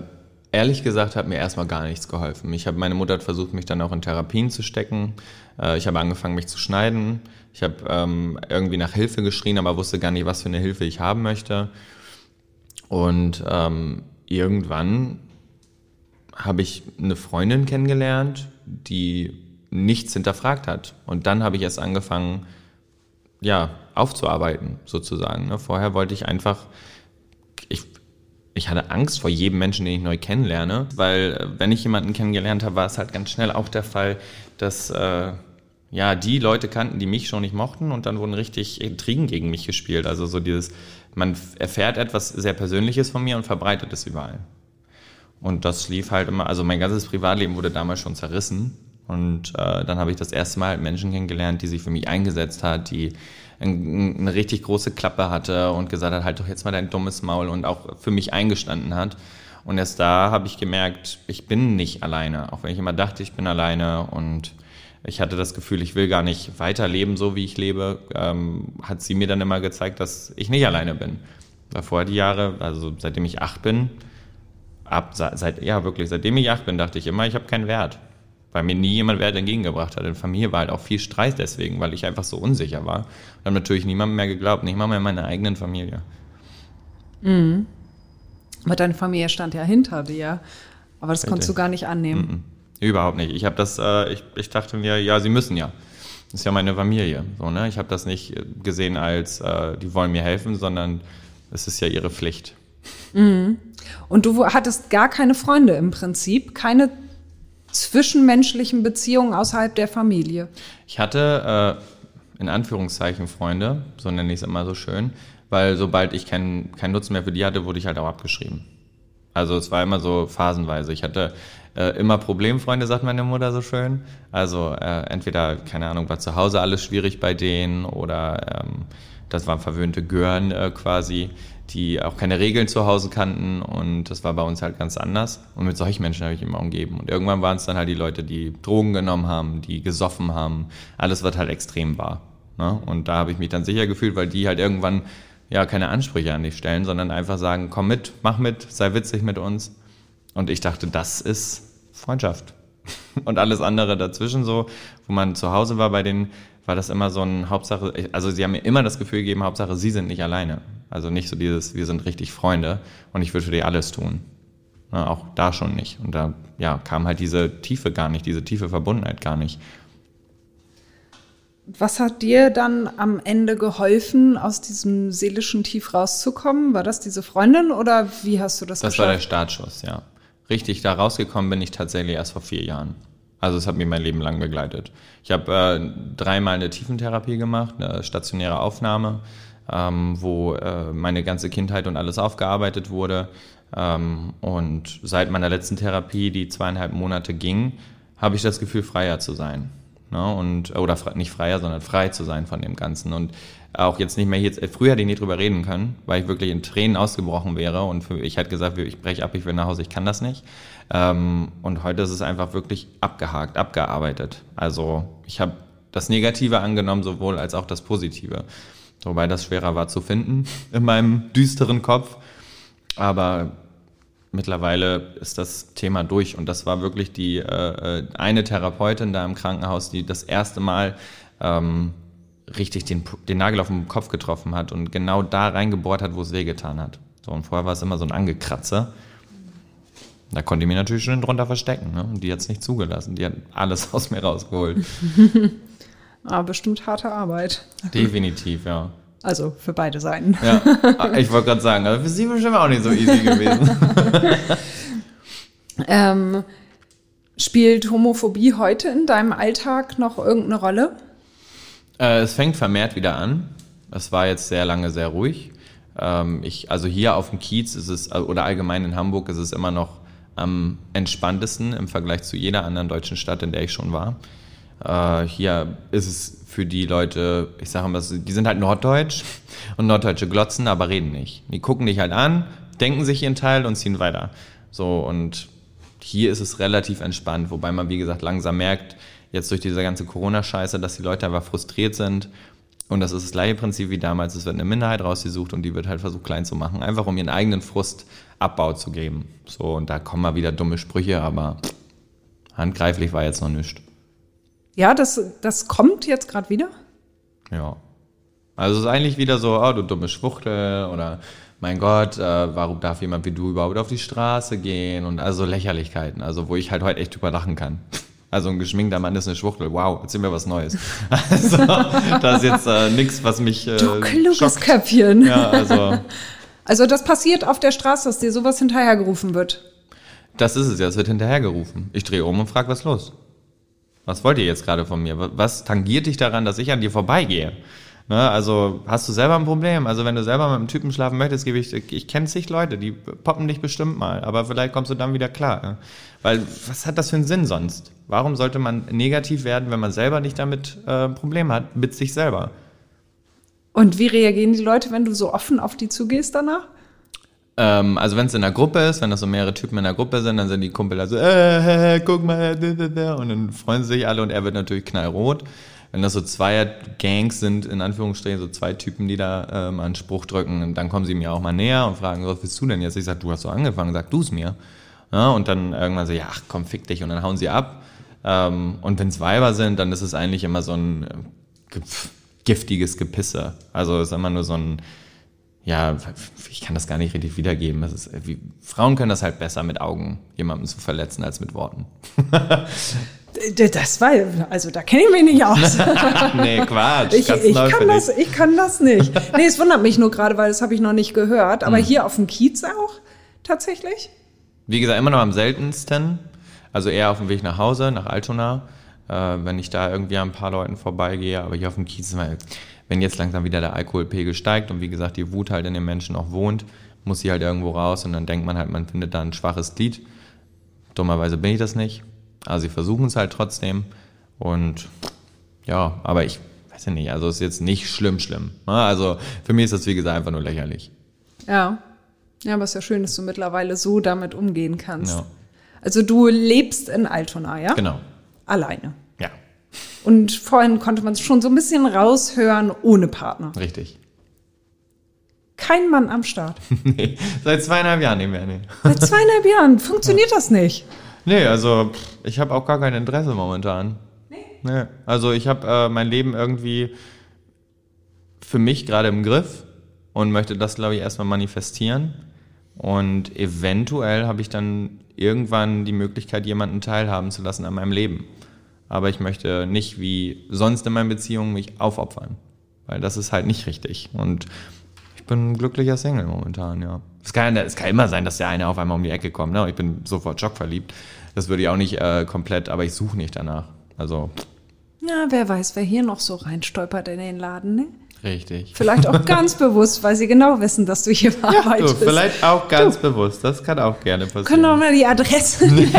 A: ehrlich gesagt hat mir erstmal gar nichts geholfen. Ich habe meine Mutter hat versucht, mich dann auch in Therapien zu stecken. Äh, ich habe angefangen, mich zu schneiden. Ich habe ähm, irgendwie nach Hilfe geschrien, aber wusste gar nicht, was für eine Hilfe ich haben möchte. Und ähm, irgendwann habe ich eine Freundin kennengelernt, die nichts hinterfragt hat. Und dann habe ich erst angefangen, ja, aufzuarbeiten, sozusagen. Ne? Vorher wollte ich einfach, ich hatte Angst vor jedem Menschen, den ich neu kennenlerne, weil äh, wenn ich jemanden kennengelernt habe, war es halt ganz schnell auch der Fall, dass äh, ja die Leute kannten, die mich schon nicht mochten und dann wurden richtig Intrigen gegen mich gespielt. Also so dieses, man erfährt etwas sehr Persönliches von mir und verbreitet es überall. Und das lief halt immer, also mein ganzes Privatleben wurde damals schon zerrissen. Und äh, dann habe ich das erste Mal Menschen kennengelernt, die sich für mich eingesetzt hat, die eine richtig große Klappe hatte und gesagt hat, halt doch jetzt mal dein dummes Maul und auch für mich eingestanden hat. Und erst da habe ich gemerkt, ich bin nicht alleine, auch wenn ich immer dachte, ich bin alleine und ich hatte das Gefühl, ich will gar nicht weiterleben, so wie ich lebe, ähm, hat sie mir dann immer gezeigt, dass ich nicht alleine bin. Vorher die Jahre, also seitdem ich acht bin, ab, seit, ja wirklich, seitdem ich acht bin, dachte ich immer, ich habe keinen Wert. Weil mir nie jemand Wert entgegengebracht hat. In der Familie war halt auch viel Streit deswegen, weil ich einfach so unsicher war. Und habe natürlich niemandem mehr geglaubt, nicht mal mehr meiner eigenen Familie.
C: Mhm. Aber deine Familie stand ja hinter dir. Aber das Richtig. konntest du gar nicht annehmen.
A: Mhm. Überhaupt nicht. Ich habe das, äh, ich, ich dachte mir, ja, sie müssen ja. Das ist ja meine Familie. So, ne? Ich habe das nicht gesehen als, äh, die wollen mir helfen, sondern es ist ja ihre Pflicht.
C: Mhm. Und du hattest gar keine Freunde im Prinzip, keine zwischenmenschlichen Beziehungen außerhalb der Familie.
A: Ich hatte äh, in Anführungszeichen Freunde, so nenne ich es immer so schön, weil sobald ich keinen kein Nutzen mehr für die hatte, wurde ich halt auch abgeschrieben. Also es war immer so phasenweise. Ich hatte äh, immer Problemfreunde, sagt meine Mutter so schön. Also äh, entweder, keine Ahnung, war zu Hause alles schwierig bei denen oder ähm, das waren verwöhnte Gören äh, quasi die auch keine Regeln zu Hause kannten und das war bei uns halt ganz anders. Und mit solchen Menschen habe ich immer umgeben. Und irgendwann waren es dann halt die Leute, die Drogen genommen haben, die gesoffen haben, alles, was halt extrem war. Ne? Und da habe ich mich dann sicher gefühlt, weil die halt irgendwann ja keine Ansprüche an dich stellen, sondern einfach sagen, komm mit, mach mit, sei witzig mit uns. Und ich dachte, das ist Freundschaft. *laughs* Und alles andere dazwischen so, wo man zu Hause war bei denen, war das immer so ein Hauptsache, also sie haben mir immer das Gefühl gegeben, Hauptsache sie sind nicht alleine. Also nicht so dieses, wir sind richtig Freunde und ich würde für dich alles tun. Na, auch da schon nicht. Und da ja, kam halt diese Tiefe gar nicht, diese tiefe Verbundenheit gar nicht.
C: Was hat dir dann am Ende geholfen, aus diesem seelischen Tief rauszukommen? War das diese Freundin oder wie hast du das
A: Das geschafft? war der Startschuss, ja. Richtig, da rausgekommen bin ich tatsächlich erst vor vier Jahren. Also es hat mich mein Leben lang begleitet. Ich habe äh, dreimal eine Tiefentherapie gemacht, eine stationäre Aufnahme ähm, wo äh, meine ganze Kindheit und alles aufgearbeitet wurde. Ähm, und seit meiner letzten Therapie, die zweieinhalb Monate ging, habe ich das Gefühl, freier zu sein. Ne? Und, oder nicht freier, sondern frei zu sein von dem Ganzen. Und auch jetzt nicht mehr jetzt, früher hätte ich nicht drüber reden können, weil ich wirklich in Tränen ausgebrochen wäre und für, ich hätte gesagt, ich breche ab, ich will nach Hause, ich kann das nicht. Ähm, und heute ist es einfach wirklich abgehakt, abgearbeitet. Also ich habe das Negative angenommen, sowohl als auch das Positive. Wobei das schwerer war zu finden *laughs* in meinem düsteren Kopf. Aber mittlerweile ist das Thema durch. Und das war wirklich die äh, äh, eine Therapeutin da im Krankenhaus, die das erste Mal ähm, richtig den, den Nagel auf den Kopf getroffen hat und genau da reingebohrt hat, wo es wehgetan hat. So, und vorher war es immer so ein Angekratzer. Da konnte ich mich natürlich schon drunter verstecken. Ne? Und die hat es nicht zugelassen. Die hat alles *laughs* aus mir rausgeholt.
C: Aber *laughs* bestimmt harte Arbeit.
A: Definitiv, ja.
C: Also für beide Seiten.
A: Ja, ich wollte gerade sagen, aber für sie bestimmt auch nicht so easy gewesen. *laughs*
C: ähm, spielt Homophobie heute in deinem Alltag noch irgendeine Rolle?
A: Äh, es fängt vermehrt wieder an. Es war jetzt sehr lange sehr ruhig. Ähm, ich, also hier auf dem Kiez ist es, oder allgemein in Hamburg ist es immer noch am entspanntesten im Vergleich zu jeder anderen deutschen Stadt, in der ich schon war. Äh, hier ist es für die Leute, ich sage mal, die sind halt norddeutsch und norddeutsche glotzen, aber reden nicht. Die gucken dich halt an, denken sich ihren Teil und ziehen weiter. So und hier ist es relativ entspannt, wobei man, wie gesagt, langsam merkt, jetzt durch diese ganze Corona-Scheiße, dass die Leute einfach frustriert sind. Und das ist das gleiche Prinzip wie damals. Es wird eine Minderheit rausgesucht und die wird halt versucht klein zu machen, einfach um ihren eigenen Frust Abbau zu geben. So, und da kommen mal wieder dumme Sprüche, aber handgreiflich war jetzt noch nichts.
C: Ja, das, das kommt jetzt gerade wieder?
A: Ja. Also es ist eigentlich wieder so, oh, du dumme Schwuchtel oder mein Gott, äh, warum darf jemand wie du überhaupt auf die Straße gehen? Und also Lächerlichkeiten, also wo ich halt heute echt drüber lachen kann. Also ein geschminkter Mann ist eine Schwuchtel. Wow, erzähl mir was Neues. *laughs* Also, das ist jetzt äh, nichts, was mich. Äh,
C: Du kluges
A: schockt.
C: Köpfchen.
A: Ja, also *laughs*
C: Also das passiert auf der Straße, dass dir sowas hinterhergerufen wird.
A: das ist es ja. Es wird hinterhergerufen. Ich drehe um und frage, was ist los? Was wollt ihr jetzt gerade von mir? Wa- Was tangiert dich daran, dass ich an dir vorbeigehe? Ne, also hast du selber ein Problem? Also wenn du selber mit einem Typen schlafen möchtest, gebe ich, ich kenne zig Leute, die poppen dich bestimmt mal, aber vielleicht kommst du dann wieder klar. Ne? Weil was hat das für einen Sinn sonst? Warum sollte man negativ werden, wenn man selber nicht damit äh, ein Problem hat, mit sich selber?
C: Und wie reagieren die Leute, wenn du so offen auf die zugehst danach?
A: Ähm, also wenn es in einer Gruppe ist, wenn das so mehrere Typen in einer Gruppe sind, dann sind die Kumpel da so, äh, äh, guck mal, und dann freuen sie sich alle und er wird natürlich knallrot. Wenn das so Zweier-Gangs sind, in Anführungsstrichen, so zwei Typen, die da ähm, einen Spruch drücken, dann kommen sie mir auch mal näher und fragen, was willst du denn jetzt? Ich sag, du hast so angefangen, sag du es mir. Ja, und dann irgendwann so, ja, ach, komm, fick dich, und dann hauen sie ab. Ähm, und wenn es Weiber sind, dann ist es eigentlich immer so ein äh, ge- giftiges Gepisse. Also es ist immer nur so ein, ja, ich kann das gar nicht richtig wiedergeben. Ist, wie, Frauen können das halt besser mit Augen, jemanden zu verletzen, als mit Worten.
C: Das war, also da kenne ich mich nicht aus. *laughs*
A: nee, Quatsch.
C: Ich, ich, kann das, ich kann das nicht. Nee, es wundert mich nur gerade, weil das habe ich noch nicht gehört. Aber hier auf dem Kiez auch tatsächlich?
A: Wie gesagt, immer noch am seltensten. Also eher auf dem Weg nach Hause, nach Altona, äh, wenn ich da irgendwie an ein paar Leuten vorbeigehe. Aber hier auf dem Kiez, weil wenn jetzt langsam wieder der Alkoholpegel steigt und wie gesagt die Wut halt in den Menschen auch wohnt, muss sie halt irgendwo raus und dann denkt man halt, man findet da ein schwaches Glied. Dummerweise bin ich das nicht. Also sie versuchen es halt trotzdem. Und ja, aber ich weiß ja nicht, also es ist jetzt nicht schlimm, schlimm. ne? Also für mich ist das wie gesagt einfach nur lächerlich.
C: Ja. Ja, aber es ist ja schön, dass du mittlerweile so damit umgehen kannst.
A: Ja.
C: Also du lebst in Altona, ja?
A: Genau.
C: Alleine. Und vorhin konnte man es schon so ein bisschen raushören, ohne Partner.
A: richtig.
C: Kein Mann am Start. *laughs*
A: nee, seit zweieinhalb Jahren nicht mehr, nee.
C: Seit zweieinhalb Jahren funktioniert das nicht.
A: Nee, also ich habe auch gar kein Interesse momentan. Nee? Nee. Also ich habe äh, mein Leben irgendwie für mich gerade im Griff und möchte das, glaube ich, erstmal manifestieren. Und eventuell habe ich dann irgendwann die Möglichkeit, jemanden teilhaben zu lassen an meinem Leben. Aber ich möchte nicht wie sonst in meinen Beziehungen mich aufopfern. Weil das ist halt nicht richtig. Und ich bin ein glücklicher Single momentan, ja. Es kann, es kann immer sein, dass der eine auf einmal um die Ecke kommt. Ne? Ich bin sofort schockverliebt. Das würde ich auch nicht äh, komplett, aber ich suche nicht danach. Also,
C: Na, wer weiß, wer hier noch so reinstolpert in den Laden, ne?
A: Richtig.
C: Vielleicht auch *laughs* ganz bewusst, weil sie genau wissen, dass du hier
A: Du,
C: arbeitest.
A: vielleicht auch ganz bewusst. Das kann auch gerne passieren.
C: Können wir mal die Adresse *laughs* nennen?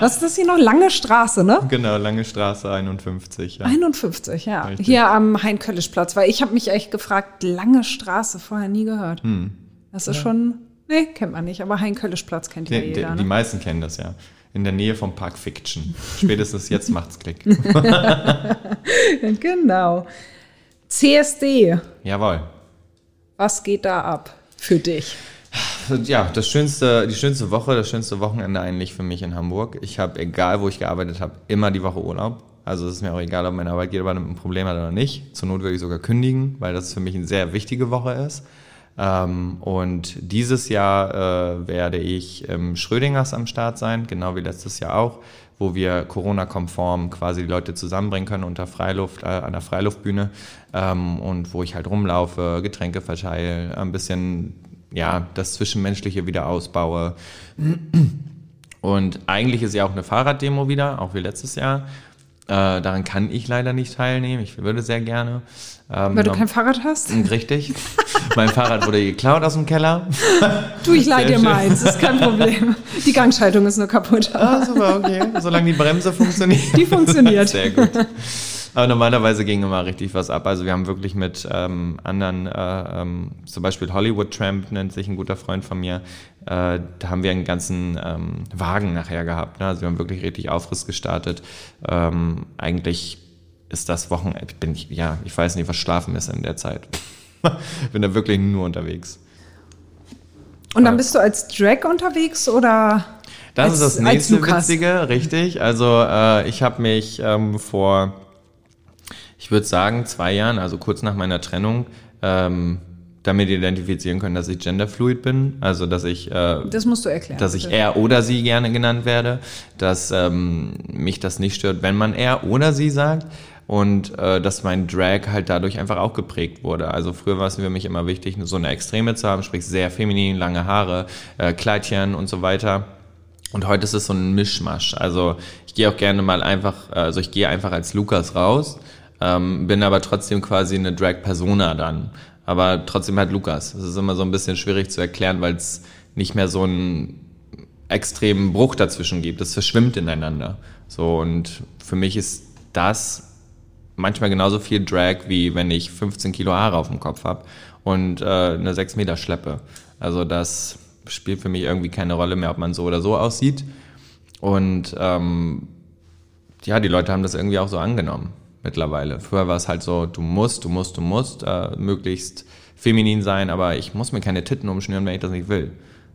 C: Was ist das hier noch? Lange Straße, ne?
A: Genau, Lange Straße 51. Ja.
C: 51, ja.
A: Richtig.
C: Hier am Hein-Köllisch-Platz, weil ich habe mich echt gefragt, Lange Straße, vorher nie gehört.
A: Hm.
C: Das ist schon, nee, kennt man nicht, aber Hein-Köllisch-Platz kennt ja
A: Die, die,
C: jeder.
A: die
C: Ne?
A: meisten kennen das ja. In der Nähe vom Park Fiction. *laughs* Spätestens jetzt macht's Klick.
C: Genau. CSD,
A: Jawohl.
C: was geht da ab für dich?
A: Ja, das schönste, die schönste Woche, das schönste Wochenende eigentlich für mich in Hamburg. Ich habe, egal wo ich gearbeitet habe, immer die Woche Urlaub. Also es ist mir auch egal, ob mein Arbeitgeber ein Problem hat oder nicht. Zur Not würde ich sogar kündigen, weil das für mich eine sehr wichtige Woche ist. Ähm, und dieses Jahr äh, werde ich im Schrödingers am Start sein, genau wie letztes Jahr auch, wo wir Corona-konform quasi die Leute zusammenbringen können unter Freiluft, äh, an der Freiluftbühne ähm, und wo ich halt rumlaufe, Getränke verteile, ein bisschen ja, das Zwischenmenschliche wieder ausbaue. Und eigentlich ist ja auch eine Fahrraddemo wieder, auch wie letztes Jahr. Äh, daran kann ich leider nicht teilnehmen. Ich würde sehr gerne. Ähm,
C: Weil du kein Fahrrad hast?
A: Richtig. mein Fahrrad wurde geklaut aus dem Keller.
C: Du, ich leih dir
A: schön.
C: meins, ist kein Problem. Die Gangschaltung ist nur kaputt.
A: Ah, super, okay. Solange die Bremse funktioniert.
C: Die funktioniert.
A: Sehr gut. Aber normalerweise ging immer richtig was ab. Also wir haben wirklich mit ähm, anderen, äh, ähm, zum Beispiel Hollywood Tramp nennt sich ein guter Freund von mir, äh, da haben wir einen ganzen ähm, Wagen nachher gehabt. Ne? Also wir haben wirklich richtig Aufriss gestartet. Ähm, eigentlich ist das Wochenende, bin ich, ja, ich weiß nicht, was schlafen ist in der Zeit. *laughs* bin da wirklich nur unterwegs.
C: Und dann bist du als Drag unterwegs oder?
A: Das
C: als,
A: ist das nächste? Witzige, richtig. Also äh, ich habe mich ähm, vor, ich würde sagen, zwei Jahren, also kurz nach meiner Trennung, ähm, damit identifizieren können, dass ich genderfluid bin, also dass ich äh,
C: das musst du erklären,
A: dass ich
C: bitte.
A: er oder sie gerne genannt werde, dass ähm, mich das nicht stört, wenn man er oder sie sagt und äh, dass mein Drag halt dadurch einfach auch geprägt wurde. Also früher war es für mich immer wichtig, so eine Extreme zu haben, sprich sehr feminin, lange Haare, äh, Kleidchen und so weiter. Und heute ist es so ein Mischmasch. Also ich gehe auch gerne mal einfach, also ich gehe einfach als Lukas raus, ähm, bin aber trotzdem quasi eine Drag-Persona dann. Aber trotzdem halt Lukas. Das ist immer so ein bisschen schwierig zu erklären, weil es nicht mehr so einen extremen Bruch dazwischen gibt. Das verschwimmt ineinander. So, und für mich ist das manchmal genauso viel Drag, wie wenn ich 15 Kilo Haare auf dem Kopf habe und äh, eine 6 Meter Schleppe. Also das spielt für mich irgendwie keine Rolle mehr, ob man so oder so aussieht. Und ähm, ja, die Leute haben das irgendwie auch so angenommen mittlerweile. Früher war es halt so, du musst, du musst, du musst äh, möglichst feminin sein, aber ich muss mir keine Titten umschnüren, wenn ich das nicht will.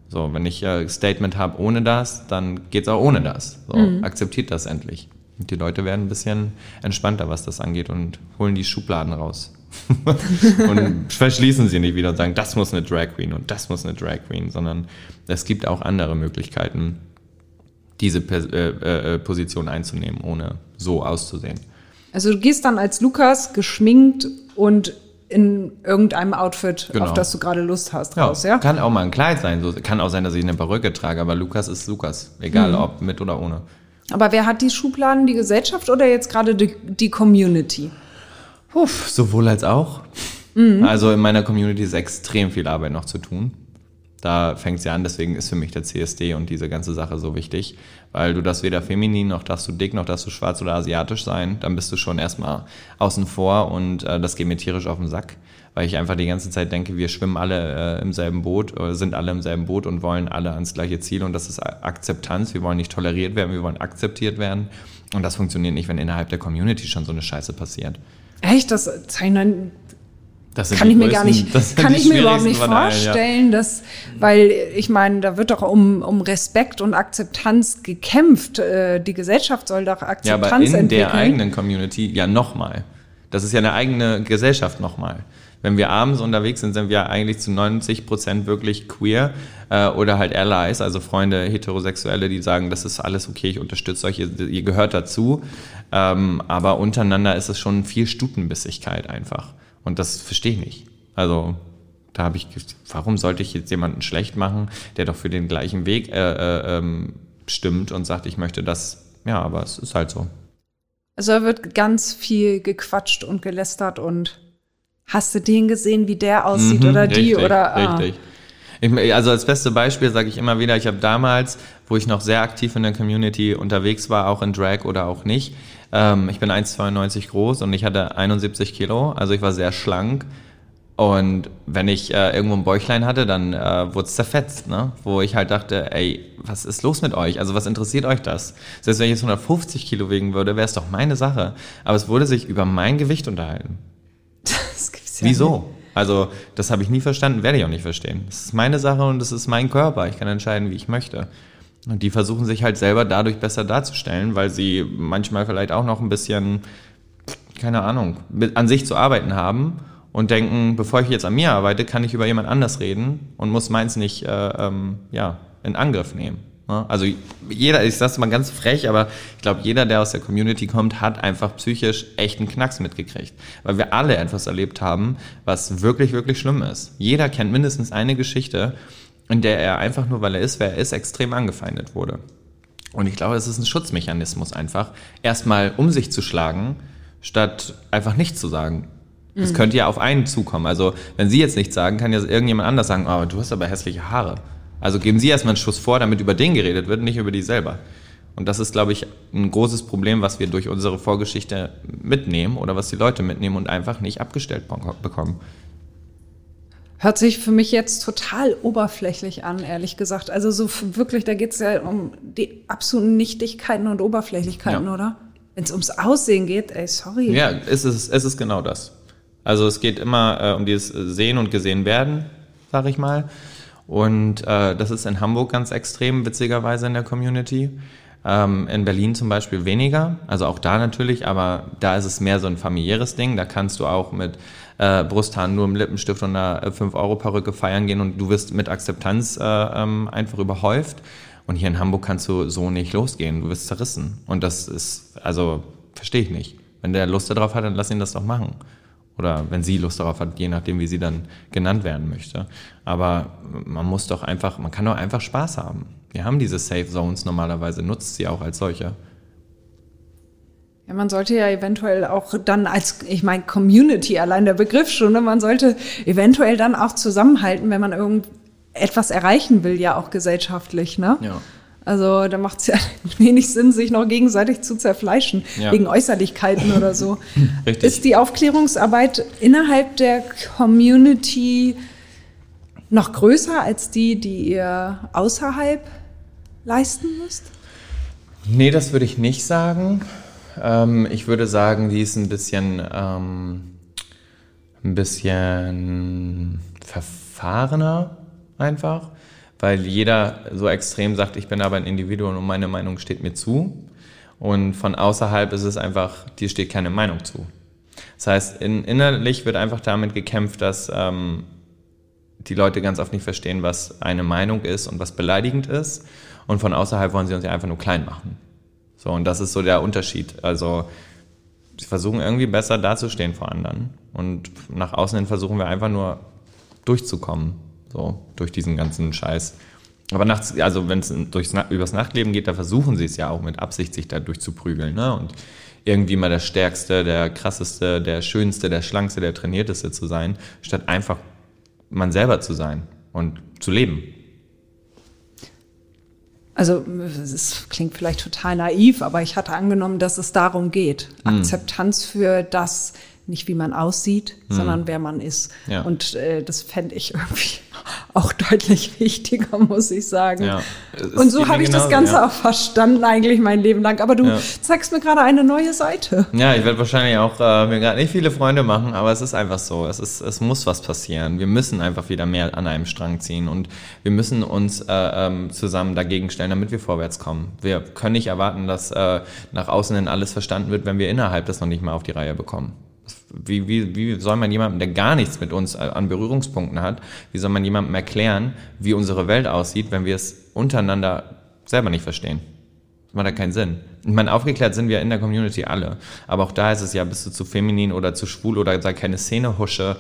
A: So, wenn ich äh, Statement habe ohne das, dann geht's auch ohne das. So, mhm. akzeptiert das endlich. Die Leute werden ein bisschen entspannter, was das angeht und holen die Schubladen raus. *laughs* und verschließen sie nicht wieder und sagen, das muss eine Drag Queen und das muss eine Drag Queen, sondern es gibt auch andere Möglichkeiten, diese äh, äh, Position einzunehmen, ohne so auszusehen.
C: Also du gehst dann als Lukas geschminkt und in irgendeinem Outfit, genau. auf das du gerade Lust hast,
A: ja, raus, ja? Kann auch mal ein Kleid sein. So, kann auch sein, dass ich eine Perücke trage, aber Lukas ist Lukas. Egal, mhm. ob mit oder ohne.
C: Aber wer hat die Schubladen, die Gesellschaft oder jetzt gerade die, die Community?
A: Uff, sowohl als auch. Mhm. Also in meiner Community ist extrem viel Arbeit noch zu tun. Da fängt es ja an, deswegen ist für mich der CSD und diese ganze Sache so wichtig, weil du darfst weder feminin, noch darfst du dick, noch darfst du schwarz oder asiatisch sein. Dann bist du schon erstmal außen vor und äh, das geht mir tierisch auf den Sack, weil ich einfach die ganze Zeit denke, wir schwimmen alle äh, im selben Boot, äh, sind alle im selben Boot und wollen alle ans gleiche Ziel und das ist Akzeptanz. Wir wollen nicht toleriert werden, wir wollen akzeptiert werden und das funktioniert nicht, wenn innerhalb der Community schon so eine Scheiße passiert.
C: Echt? Das zeichnen kann ich mir gar nicht, kann ich mir überhaupt nicht vorstellen, allen, ja. dass, weil ich meine, da wird doch um, um Respekt und Akzeptanz gekämpft. Äh, die Gesellschaft soll doch Akzeptanz
A: ja, aber in
C: entwickeln.
A: der eigenen Community ja nochmal. Das ist ja eine eigene Gesellschaft nochmal. Wenn wir abends unterwegs sind, sind wir eigentlich zu 90 Prozent wirklich queer äh, oder halt Allies, also Freunde, Heterosexuelle, die sagen, das ist alles okay, ich unterstütze euch, ihr, ihr gehört dazu. Ähm, aber untereinander ist es schon viel Stutenbissigkeit einfach. Und das verstehe ich nicht. Also da habe ich, warum sollte ich jetzt jemanden schlecht machen, der doch für den gleichen Weg äh, äh, ähm, stimmt und sagt, ich möchte das. Ja, aber es ist halt so.
C: Also da wird ganz viel gequatscht und gelästert und hast du den gesehen, wie der aussieht mhm, oder richtig, die oder
A: ah. richtig. Ich, also als beste Beispiel sage ich immer wieder, ich habe damals, wo ich noch sehr aktiv in der Community unterwegs war, auch in Drag oder auch nicht, ähm, ich bin 1,92 groß und ich hatte 71 Kilo, also ich war sehr schlank. Und wenn ich äh, irgendwo ein Bäuchlein hatte, dann äh, wurde es zerfetzt, ne? Wo ich halt dachte, ey, was ist los mit euch? Also was interessiert euch das? Selbst wenn ich jetzt 150 Kilo wiegen würde, wäre es doch meine Sache. Aber es wurde sich über mein Gewicht unterhalten. Das gibt's ja Wieso? Nicht. Also das habe ich nie verstanden, werde ich auch nicht verstehen. Das ist meine Sache und das ist mein Körper. Ich kann entscheiden, wie ich möchte. Und die versuchen sich halt selber dadurch besser darzustellen, weil sie manchmal vielleicht auch noch ein bisschen, keine Ahnung, an sich zu arbeiten haben und denken, bevor ich jetzt an mir arbeite, kann ich über jemand anders reden und muss meins nicht äh, ähm, ja, in Angriff nehmen. Ne? Also jeder, ich sag's mal ganz frech, aber ich glaube, jeder, der aus der Community kommt, hat einfach psychisch echt einen Knacks mitgekriegt. Weil wir alle etwas erlebt haben, was wirklich, wirklich schlimm ist. Jeder kennt mindestens eine Geschichte, in der er einfach nur, weil er ist, wer er ist, extrem angefeindet wurde. Und ich glaube, es ist ein Schutzmechanismus einfach, erstmal um sich zu schlagen, statt einfach nichts zu sagen. Das mhm. könnte ja auf einen zukommen. Also, wenn Sie jetzt nichts sagen, kann ja irgendjemand anders sagen, oh, du hast aber hässliche Haare. Also geben Sie erstmal einen Schuss vor, damit über den geredet wird, nicht über die selber. Und das ist, glaube ich, ein großes Problem, was wir durch unsere Vorgeschichte mitnehmen oder was die Leute mitnehmen und einfach nicht abgestellt bekommen.
C: Hört sich für mich jetzt total oberflächlich an, ehrlich gesagt. Also so wirklich, da geht es ja um die absoluten Nichtigkeiten und Oberflächlichkeiten, ja. oder? Wenn es ums Aussehen geht, ey, sorry.
A: Ja, es ist, es ist genau das. Also es geht immer äh, um dieses Sehen und Gesehen werden, sag ich mal. Und äh, das ist in Hamburg ganz extrem, witzigerweise in der Community. Ähm, in Berlin zum Beispiel weniger, also auch da natürlich, aber da ist es mehr so ein familiäres Ding. Da kannst du auch mit äh, Brusthaaren nur im Lippenstift und einer 5-Euro-Perücke feiern gehen und du wirst mit Akzeptanz äh, ähm, einfach überhäuft. Und hier in Hamburg kannst du so nicht losgehen, du wirst zerrissen. Und das ist, also, verstehe ich nicht. Wenn der Lust darauf hat, dann lass ihn das doch machen. Oder wenn sie Lust darauf hat, je nachdem, wie sie dann genannt werden möchte. Aber man muss doch einfach, man kann doch einfach Spaß haben. Wir haben diese Safe Zones normalerweise, nutzt sie auch als solche.
C: Ja, man sollte ja eventuell auch dann als, ich meine, Community, allein der Begriff schon, ne? man sollte eventuell dann auch zusammenhalten, wenn man irgendetwas erreichen will, ja auch gesellschaftlich, ne?
A: Ja.
C: Also da macht es ja *laughs* wenig Sinn, sich noch gegenseitig zu zerfleischen,
A: Ja.
C: wegen Äußerlichkeiten oder so. *laughs*
A: Richtig.
C: Ist die Aufklärungsarbeit innerhalb der Community noch größer als die, die ihr außerhalb leisten müsst?
A: Nee, das würde ich nicht sagen. Ähm, ich würde sagen, die ist ein bisschen, ähm, ein bisschen verfahrener einfach, weil jeder so extrem sagt, ich bin aber ein Individuum und meine Meinung steht mir zu. Und von außerhalb ist es einfach, dir steht keine Meinung zu. Das heißt, in, innerlich wird einfach damit gekämpft, dass ähm, die Leute ganz oft nicht verstehen, was eine Meinung ist und was beleidigend ist. Und von außerhalb wollen sie uns ja einfach nur klein machen. So, und das ist so der Unterschied. Also, sie versuchen irgendwie besser dazustehen vor anderen. Und nach außen hin versuchen wir einfach nur durchzukommen. So, durch diesen ganzen Scheiß. Aber nachts, also wenn es durchs, übers Nachtleben geht, da versuchen sie es ja auch mit Absicht, sich da durchzuprügeln. Ne? Und irgendwie mal der Stärkste, der Krasseste, der Schönste, der Schlankste, der Trainierteste zu sein, statt einfach man selber zu sein und zu leben.
C: Also es klingt vielleicht total naiv, aber ich hatte angenommen, dass es darum geht.
A: Hm.
C: Akzeptanz für das, nicht wie man aussieht, sondern wer man ist.
A: Ja.
C: Und äh, das fände ich *laughs* irgendwie auch deutlich *laughs* wichtiger, muss ich sagen.
A: Ja.
C: Und so habe ich das
A: genauso,
C: Ganze
A: ja.
C: auch verstanden eigentlich mein Leben lang. Aber du
A: Ja.
C: zeigst mir gerade eine neue Seite.
A: Ja, ich werde wahrscheinlich auch äh, mir gerade nicht viele Freunde machen, aber es ist einfach so. Es, ist, es muss was passieren. Wir müssen einfach wieder mehr an einem Strang ziehen und wir müssen uns äh, ähm, zusammen dagegen stellen, damit wir vorwärts kommen. Wir können nicht erwarten, dass äh, nach außen hin alles verstanden wird, wenn wir innerhalb das noch nicht mal auf die Reihe bekommen. Wie, wie, wie soll man jemandem, der gar nichts mit uns äh, an Berührungspunkten hat, wie soll man jemandem erklären, wie unsere Welt aussieht, wenn wir es untereinander selber nicht verstehen? Das macht ja keinen Sinn. Ich meine, aufgeklärt sind wir in der Community alle. Aber auch da ist es ja, bist du zu feminin oder zu schwul oder sei keine Szenehusche.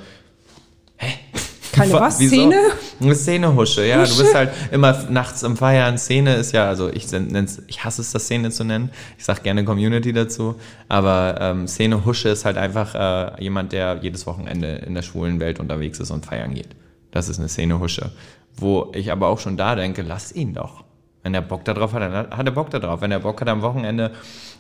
C: Keine was? Szene?
A: Eine Szenehusche, ja. Du
C: Husche?
A: bist halt immer nachts am Feiern. Szene ist ja, also ich nenn's, ich hasse es, das Szene zu nennen. Ich sag gerne Community dazu. Aber ähm, Szenehusche ist halt einfach äh, jemand, der jedes Wochenende in der schwulen Welt unterwegs ist und feiern geht. Das ist eine Szenehusche. Wo ich aber auch schon da denke, lass ihn doch. Wenn er Bock darauf hat, dann hat er Bock darauf. Wenn er Bock hat, am Wochenende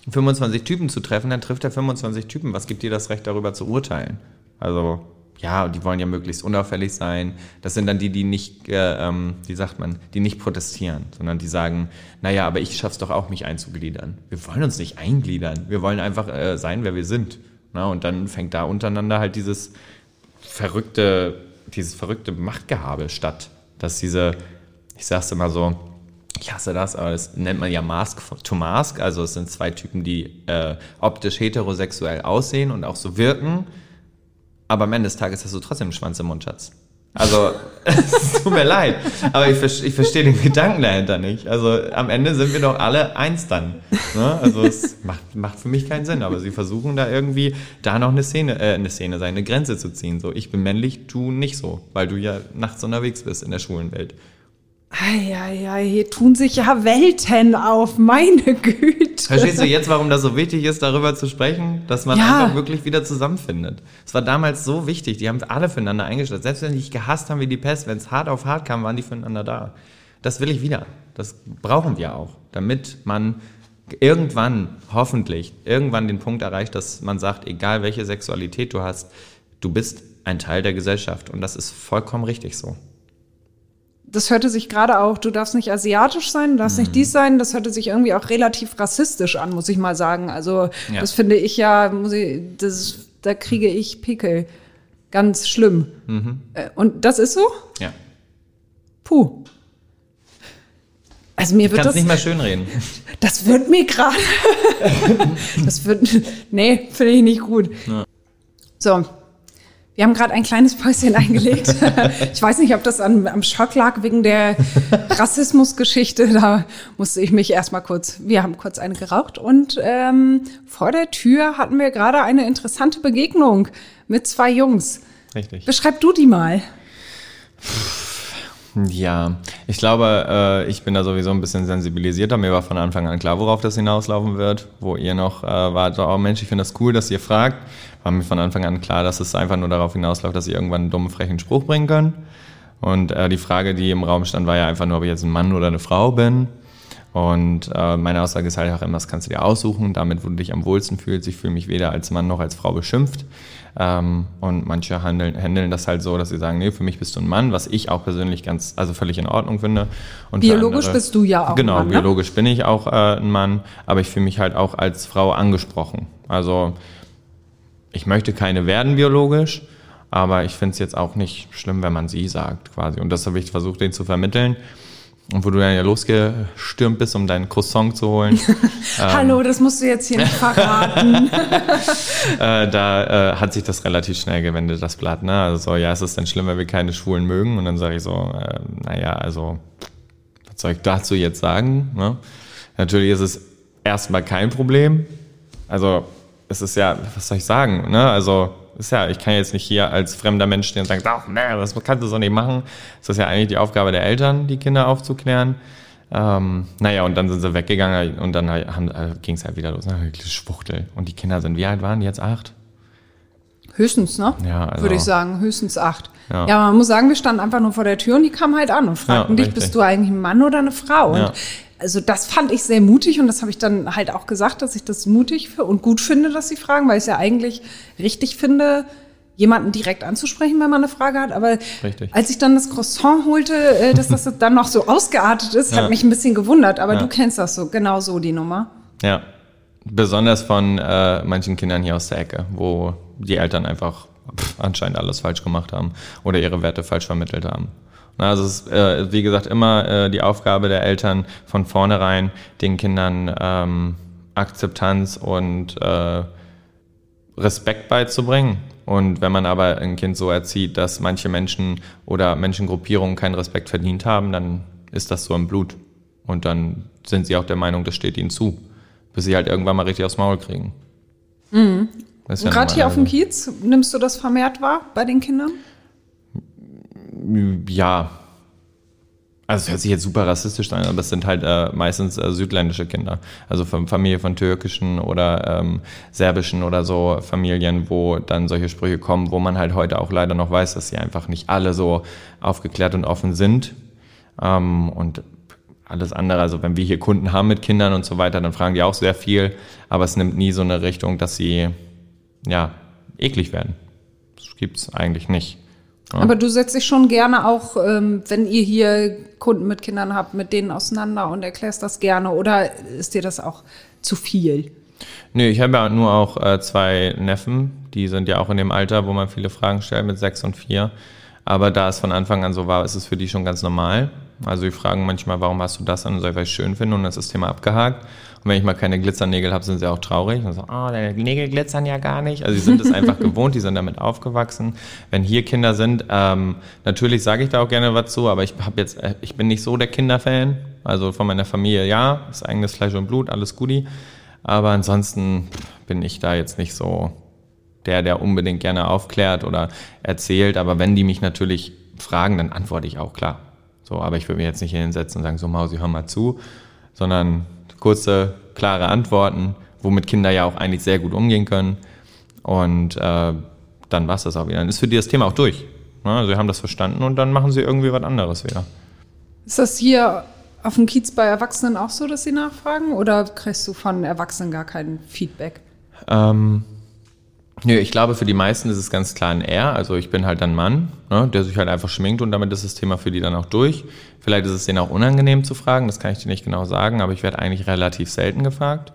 A: 25 Typen zu treffen, dann trifft er 25 Typen. Was gibt dir das Recht, darüber zu urteilen? Also, ja, die wollen ja möglichst unauffällig sein. Das sind dann die, die nicht, äh, ähm, wie sagt man, die nicht protestieren, sondern die sagen, naja, aber ich schaff's doch auch, mich einzugliedern. Wir wollen uns nicht eingliedern. Wir wollen einfach äh, sein, wer wir sind. Na, und dann fängt da untereinander halt dieses verrückte, dieses verrückte Machtgehabe statt. Dass diese, ich sag's immer so, ich hasse das, aber das nennt man ja Mask to Mask. Also es sind zwei Typen, die äh, optisch heterosexuell aussehen und auch so wirken. Aber am Ende des Tages hast du trotzdem einen Schwanz im Mundschatz. Also, *laughs* es tut mir leid, aber ich, ich verstehe den Gedanken dahinter nicht. Also, am Ende sind wir doch alle eins dann. Ne? Also, es macht, macht für mich keinen Sinn, aber sie versuchen da irgendwie, da noch eine Szene, äh, eine Szene sein, eine Grenze zu ziehen. So, ich bin männlich, du nicht so, weil du ja nachts unterwegs bist in der schwulen Welt.
C: Eieiei, hier tun sich ja Welten auf, meine Güte.
A: Verstehst du jetzt, warum das so wichtig ist, darüber zu sprechen? Dass man
C: Ja.
A: einfach wirklich wieder zusammenfindet. Es war damals so wichtig, die haben alle füreinander eingestellt. Selbst wenn die sich gehasst haben wie die Pest, wenn es hart auf hart kam, waren die füreinander da. Das will ich wieder. Das brauchen wir auch, damit man irgendwann, hoffentlich, irgendwann den Punkt erreicht, dass man sagt, egal welche Sexualität du hast, du bist ein Teil der Gesellschaft. Und das ist vollkommen richtig so.
C: Das hörte sich gerade auch, du darfst nicht asiatisch sein, du darfst nicht dies sein, das hörte sich irgendwie auch relativ rassistisch an, muss ich mal sagen. Also
A: Ja.
C: das finde ich ja, muss ich, das, da kriege ich Pickel. Ganz schlimm. Äh, Und das ist so?
A: Ja.
C: Puh. Also mir wird
A: Kannst
C: das
A: nicht mal schön reden. *laughs*
C: Das wird mir gerade. *laughs* das wird. Nee, finde ich nicht gut.
A: Ja.
C: So. Wir haben gerade ein kleines Päuschen eingelegt. *laughs* ich weiß nicht, ob das an, am Schock lag wegen der Rassismusgeschichte. Da musste ich mich erstmal kurz. Wir haben kurz eine geraucht und ähm, vor der Tür hatten wir gerade eine interessante Begegnung mit zwei Jungs.
A: Richtig.
C: Beschreib du die mal.
A: Ja, ich glaube, äh, ich bin da sowieso ein bisschen sensibilisierter. Mir war von Anfang an klar, worauf das hinauslaufen wird. Wo ihr noch äh, wart, oh Mensch, ich finde das cool, dass ihr fragt. War mir von Anfang an klar, dass es einfach nur darauf hinausläuft, dass ihr irgendwann einen dummen, frechen Spruch bringen könnt. Und äh, die Frage, die im Raum stand, war ja einfach nur, ob ich jetzt ein Mann oder eine Frau bin. Und äh, meine Aussage ist halt auch immer, das kannst du dir aussuchen, damit, wo du dich am wohlsten fühlst. Ich fühle mich weder als Mann noch als Frau beschimpft. Ähm, und manche handeln, handeln das halt so, dass sie sagen, nee, für mich bist du ein Mann, was ich auch persönlich ganz, also völlig in Ordnung finde. Und
C: Biologisch
A: andere-
C: bist du ja auch
A: Genau,
C: ein Mann, ne?
A: biologisch bin ich auch äh, ein Mann, aber ich fühle mich halt auch als Frau angesprochen. Also ich möchte keine werden biologisch, aber ich finde es jetzt auch nicht schlimm, wenn man sie sagt quasi. Und das habe ich versucht, denen zu vermitteln. Und wo du dann ja losgestürmt bist, um deinen Croissant zu holen, *laughs*
C: Hallo, das musst du jetzt hier nicht *laughs* verraten. *laughs*
A: äh, da äh, hat sich das relativ schnell gewendet, das Blatt. Ne? Also so, ja, ist es denn schlimm, wenn wir keine Schwulen mögen? Und dann sage ich so, äh, naja, also, was soll ich dazu jetzt sagen? Ne? Natürlich ist es erstmal kein Problem. Also, es ist ja, was soll ich sagen? Ne? Also, ist ja, ich kann jetzt nicht hier als fremder Mensch stehen und sagen, ach, nee, das kannst du so nicht machen. Das ist ja eigentlich die Aufgabe der Eltern, die Kinder aufzuklären. Ähm, naja, und dann sind sie weggegangen und dann halt, äh, ging es halt wieder los. Ne? Schwuchtel. Und die Kinder sind, wie alt waren die jetzt? Acht?
C: Höchstens, ne?
A: Ja, also-
C: Würde ich sagen, höchstens acht. Ja.
A: Ja.
C: man muss sagen, wir standen einfach nur vor der Tür und die kamen halt an und fragten
A: Ja,
C: dich, bist du eigentlich ein Mann oder eine Frau? Und
A: Ja.
C: Also das fand ich sehr mutig und das habe ich dann halt auch gesagt, dass ich das mutig und gut finde, dass sie fragen, weil ich es ja eigentlich richtig finde, jemanden direkt anzusprechen, wenn man eine Frage hat. Aber
A: Richtig.
C: als ich dann das Croissant holte, äh, dass das *laughs* dann noch so ausgeartet ist, hat
A: Ja.
C: mich ein bisschen gewundert. Aber
A: Ja.
C: du kennst das so, genau so die Nummer.
A: Ja. Besonders von äh, manchen Kindern hier aus der Ecke, wo die Eltern einfach anscheinend alles falsch gemacht haben oder ihre Werte falsch vermittelt haben. Also es ist, äh, wie gesagt, immer äh, die Aufgabe der Eltern von vornherein, den Kindern ähm, Akzeptanz und äh, Respekt beizubringen. Und wenn man aber ein Kind so erzieht, dass manche Menschen oder Menschengruppierungen keinen Respekt verdient haben, dann ist das so im Blut. Und dann sind sie auch der Meinung, das steht ihnen zu. Bis sie halt irgendwann mal richtig aufs Maul kriegen. Das ja
C: gerade hier auf dem
A: also.
C: Kiez, nimmst du das vermehrt wahr bei den Kindern?
A: Ja. Also es hört sich jetzt super rassistisch an, aber es sind halt äh, meistens äh, südländische Kinder. Also von Familie von türkischen oder ähm, serbischen oder so Familien, wo dann solche Sprüche kommen, wo man halt heute auch leider noch weiß, dass sie einfach nicht alle so aufgeklärt und offen sind. Ähm, und alles andere, also wenn wir hier Kunden haben mit Kindern und so weiter, dann fragen die auch sehr viel, aber es nimmt nie so eine Richtung, dass sie ja eklig werden. Das gibt's eigentlich nicht. Ja.
C: Aber du setzt dich schon gerne auch, ähm, wenn ihr hier Kunden mit Kindern habt, mit denen auseinander und erklärst das gerne oder ist dir das auch zu viel?
A: Nö, ich habe ja nur auch äh, zwei Neffen, die sind ja auch in dem Alter, wo man viele Fragen stellt mit sechs und vier. Aber da es von Anfang an so war, ist es für die schon ganz normal. Also die fragen manchmal, warum hast du das an? Und sag ich, es schön finde und dann ist das Thema abgehakt. Und wenn ich mal keine Glitzernägel habe, sind sie auch traurig. Und so, oh, deine Nägel glitzern ja gar nicht. Also sie sind es einfach *laughs* gewohnt, die sind damit aufgewachsen. Wenn hier Kinder sind, ähm, natürlich sage ich da auch gerne was zu, aber ich habe jetzt, äh, ich bin nicht so der Kinderfan. Also von meiner Familie ja, ist eigenes Fleisch und Blut, alles Guti. Aber ansonsten bin ich da jetzt nicht so der, der unbedingt gerne aufklärt oder erzählt. Aber wenn die mich natürlich fragen, dann antworte ich auch klar. So, aber ich würde mir jetzt nicht hinsetzen und sagen, so Mausi, hör mal zu, sondern kurze, klare Antworten, womit Kinder ja auch eigentlich sehr gut umgehen können. Und äh, dann war es das auch wieder. Dann ist für die das Thema auch durch. Ne? Sie haben das verstanden und dann machen sie irgendwie was anderes wieder.
C: Ist das hier auf dem Kiez bei Erwachsenen auch so, dass sie nachfragen oder kriegst du von Erwachsenen gar kein Feedback?
A: Ähm, nö, ich glaube, für die meisten ist es ganz klar ein R. Also ich bin halt ein Mann, ne, der sich halt einfach schminkt und damit ist das Thema für die dann auch durch. Vielleicht ist es denen auch unangenehm zu fragen, das kann ich dir nicht genau sagen, aber ich werde eigentlich relativ selten gefragt.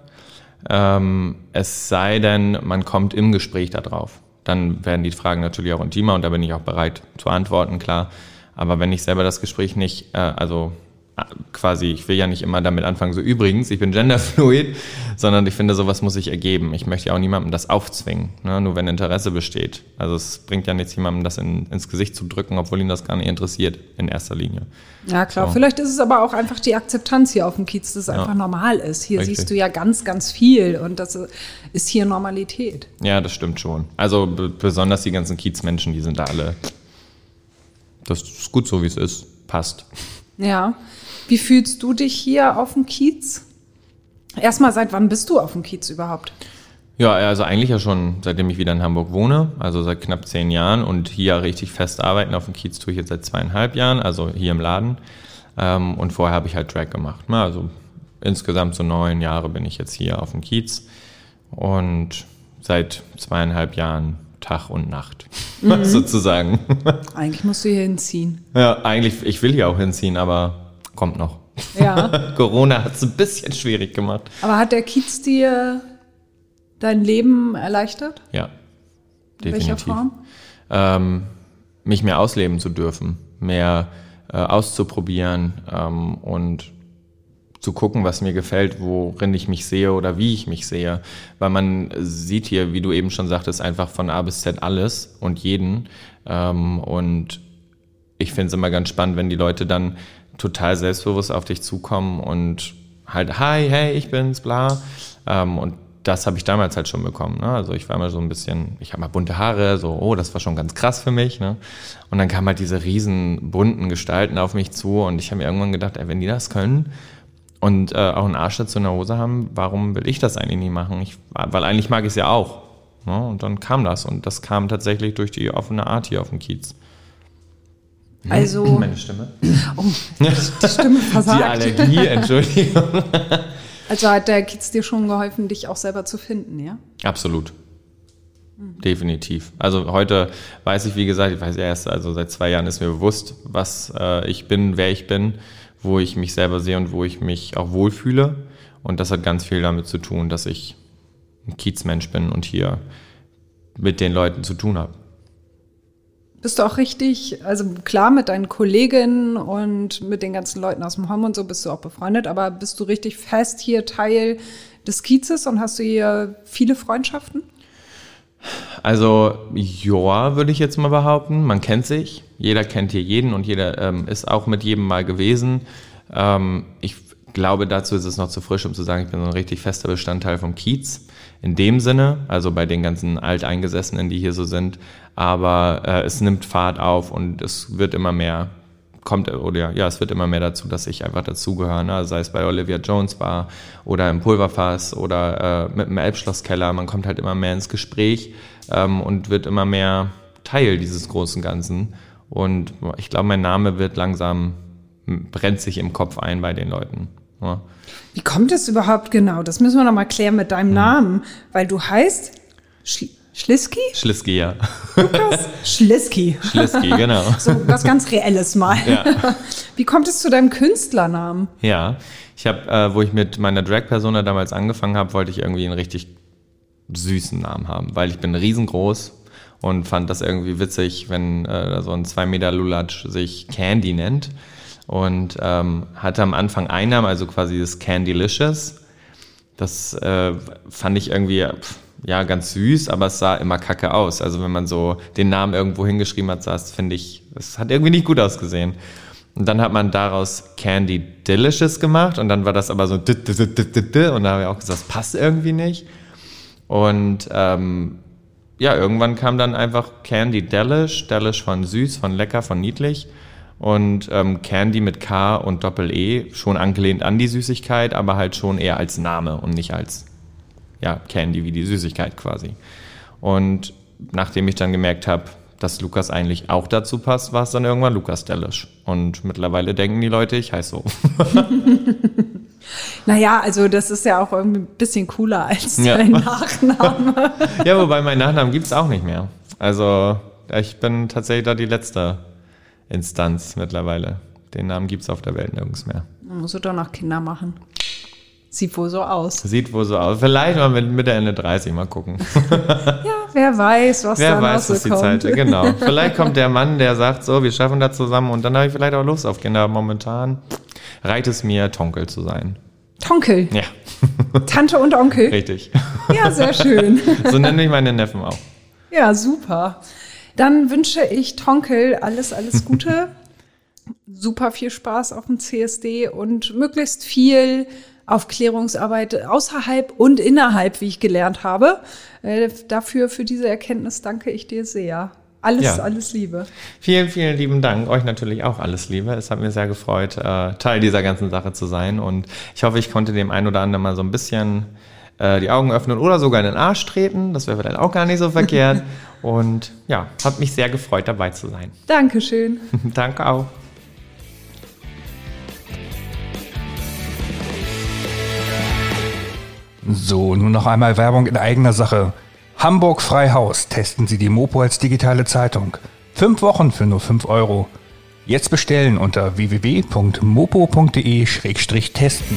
A: Ähm, es sei denn, man kommt im Gespräch da drauf. Dann werden die Fragen natürlich auch intimer und da bin ich auch bereit zu antworten, klar. Aber wenn ich selber das Gespräch nicht, äh, also quasi, ich will ja nicht immer damit anfangen, so übrigens, ich bin genderfluid, sondern ich finde, sowas muss sich ergeben. Ich möchte ja auch niemandem das aufzwingen, ne? nur wenn Interesse besteht. Also es bringt ja nichts, jemandem das in, ins Gesicht zu drücken, obwohl ihn das gar nicht interessiert, in erster Linie.
C: Ja, klar.
A: So.
C: Vielleicht ist es aber auch einfach die Akzeptanz hier auf dem Kiez, dass es einfach normal ist. Hier
A: Richtig.
C: siehst du ja ganz, ganz viel und das ist hier Normalität.
A: Ja, das stimmt schon. Also besonders die ganzen Kiezmenschen, die sind da alle, das ist gut so, wie es ist, passt.
C: Ja. Wie fühlst du dich hier auf dem Kiez? Erstmal, seit wann bist du auf dem Kiez überhaupt?
A: Ja, also eigentlich ja schon, seitdem ich wieder in Hamburg wohne, also seit knapp zehn Jahren und hier richtig fest arbeiten auf dem Kiez tue ich jetzt seit zweieinhalb Jahren, also hier im Laden. Ähm, und vorher habe ich halt Drag gemacht. Ne? Also insgesamt so neun Jahre bin ich jetzt hier auf dem Kiez und seit zweieinhalb Jahren Tag und Nacht *laughs* sozusagen.
C: Eigentlich musst du hier hinziehen.
A: ja, eigentlich, ich will hier auch hinziehen, aber kommt noch.
C: Ja. *laughs*
A: Corona hat es ein bisschen schwierig gemacht.
C: Aber hat der Kiez dir dein Leben erleichtert?
A: Ja,
C: In welcher Form?
A: ähm, mich mehr ausleben zu dürfen, mehr äh, auszuprobieren ähm, und zu gucken, was mir gefällt, worin ich mich sehe oder wie ich mich sehe. Weil man sieht hier, wie du eben schon sagtest, einfach von A bis Z alles und jeden. Ähm, und ich finde es immer ganz spannend, wenn die Leute dann total selbstbewusst auf dich zukommen und halt, hi, hey, ich bin's, bla. Ähm, und das habe ich damals halt schon bekommen. Ne? Also ich war immer so ein bisschen, ich habe mal bunte Haare, so, oh, das war schon ganz krass für mich. Ne? Und dann kamen halt diese riesen bunten Gestalten auf mich zu und ich habe mir irgendwann gedacht, ey, wenn die das können und äh, auch einen Arsch dazu in der Hose haben, warum will ich das eigentlich nie machen? Ich, weil eigentlich mag ich es ja auch. Ne? Und dann kam das und das kam tatsächlich durch die offene Art hier auf dem Kiez.
C: Also,
A: Meine Stimme.
C: oh, die Stimme *laughs*
A: Die
C: versagt.
A: Allergie, Entschuldigung.
C: Also hat der Kiez dir schon geholfen, dich auch selber zu finden, ja?
A: Absolut. Definitiv. Also heute weiß ich, wie gesagt, ich weiß ja erst, also seit zwei Jahren ist mir bewusst, was äh, ich bin, wer ich bin, wo ich mich selber sehe und wo ich mich auch wohlfühle. Und das hat ganz viel damit zu tun, dass ich ein Kiezmensch bin und hier mit den Leuten zu tun habe.
C: Bist du auch richtig, also klar mit deinen Kolleginnen und mit den ganzen Leuten aus dem Home und so bist du auch befreundet, aber bist du richtig fest hier Teil des Kiezes und hast du hier viele Freundschaften?
A: Also, ja, würde ich jetzt mal behaupten. Man kennt sich. Jeder kennt hier jeden und jeder ähm, ist auch mit jedem mal gewesen. Ähm, ich glaube, dazu ist es noch zu frisch, um zu sagen, ich bin so ein richtig fester Bestandteil vom Kiez. In dem Sinne, also bei den ganzen Alteingesessenen, die hier so sind. Aber äh, es nimmt Fahrt auf und es wird immer mehr kommt oder ja, es wird immer mehr dazu, dass ich einfach dazugehöre, ne? sei es bei Olivia Jones war oder im Pulverfass oder äh, mit dem Elbschlosskeller. Man kommt halt immer mehr ins Gespräch ähm, und wird immer mehr Teil dieses großen Ganzen. Und ich glaube, mein Name wird langsam brennt sich im Kopf ein bei den Leuten. Ja.
C: Wie kommt es überhaupt genau? Das müssen wir noch mal klären mit deinem Namen, weil du heißt Schl Schliski?
A: Schliski, ja.
C: Lukas *laughs* Schliski.
A: Schliski, genau.
C: So was ganz Reelles mal.
A: Ja. *laughs*
C: Wie kommt es zu deinem Künstlernamen?
A: Ja, ich habe, äh, wo ich mit meiner Drag-Persona damals angefangen habe, wollte ich irgendwie einen richtig süßen Namen haben, weil ich bin riesengroß und fand das irgendwie witzig, wenn äh, so ein 2 Meter Lulatsch sich Candy nennt und ähm, hatte am Anfang einen Namen, also quasi das Candylicious. Das äh, fand ich irgendwie pff, ja ganz süß, aber es sah immer kacke aus. Also wenn man so den Namen irgendwo hingeschrieben hat, sah es, finde ich, es hat irgendwie nicht gut ausgesehen. Und dann hat man daraus Candy Delicious gemacht und dann war das aber so und da habe ich auch gesagt, das passt irgendwie nicht. Und ähm, ja, irgendwann kam dann einfach Candy Delish, Delish von süß, von lecker, von niedlich und ähm, Candy mit K und Doppel-E, schon angelehnt an die Süßigkeit, aber halt schon eher als Name und nicht als ja, Candy wie die Süßigkeit quasi. Und nachdem ich dann gemerkt habe, dass Lukas eigentlich auch dazu passt, war es dann irgendwann Lukas Delish. Und mittlerweile denken die Leute, ich heiße so. *laughs*
C: Naja, also das ist ja auch irgendwie ein bisschen cooler als
A: Ja.
C: dein Nachname. *laughs*
A: ja, wobei mein Nachnamen gibt es auch nicht mehr. Also ich bin tatsächlich da die letzte Instanz mittlerweile. Den Namen gibt es auf der Welt nirgends mehr.
C: Man muss doch noch Kinder machen. Sieht wohl so aus.
A: Sieht wohl so aus. Vielleicht mal mit Mitte, Ende 30 mal gucken. *laughs*
C: Ja, wer weiß, was
A: Wer
C: da
A: weiß, was die
C: kommt.
A: Zeit Genau. *laughs* Vielleicht kommt der Mann, der sagt so, wir schaffen das zusammen und dann habe ich vielleicht auch Lust auf Kinder. Momentan reicht es mir, Tonkel zu sein.
C: Tonkel.
A: Ja. *laughs*
C: Tante und Onkel.
A: Richtig.
C: Ja, sehr schön.
A: so nenne ich meine Neffen auch.
C: Ja, super. Dann wünsche ich Tonkel alles, alles Gute. *laughs* super viel Spaß auf dem CSD und möglichst viel Aufklärungsarbeit außerhalb und innerhalb, wie ich gelernt habe. Äh, dafür, für diese Erkenntnis danke ich dir sehr. Alles, ja. alles Liebe.
A: Vielen, vielen lieben Dank. Euch natürlich auch alles Liebe. Es hat mir sehr gefreut, äh, Teil dieser ganzen Sache zu sein. Und ich hoffe, ich konnte dem einen oder anderen mal so ein bisschen äh, die Augen öffnen oder sogar in den Arsch treten. Das wäre vielleicht auch gar nicht so verkehrt. *laughs* Und ja, hat mich sehr gefreut, dabei zu sein.
C: Dankeschön. *laughs*
A: Danke auch.
B: So, nun noch einmal Werbung in eigener Sache. Hamburg Freihaus. Testen Sie die Mopo als digitale Zeitung. Fünf Wochen für nur fünf Euro. Jetzt bestellen unter www.mopo.de-testen.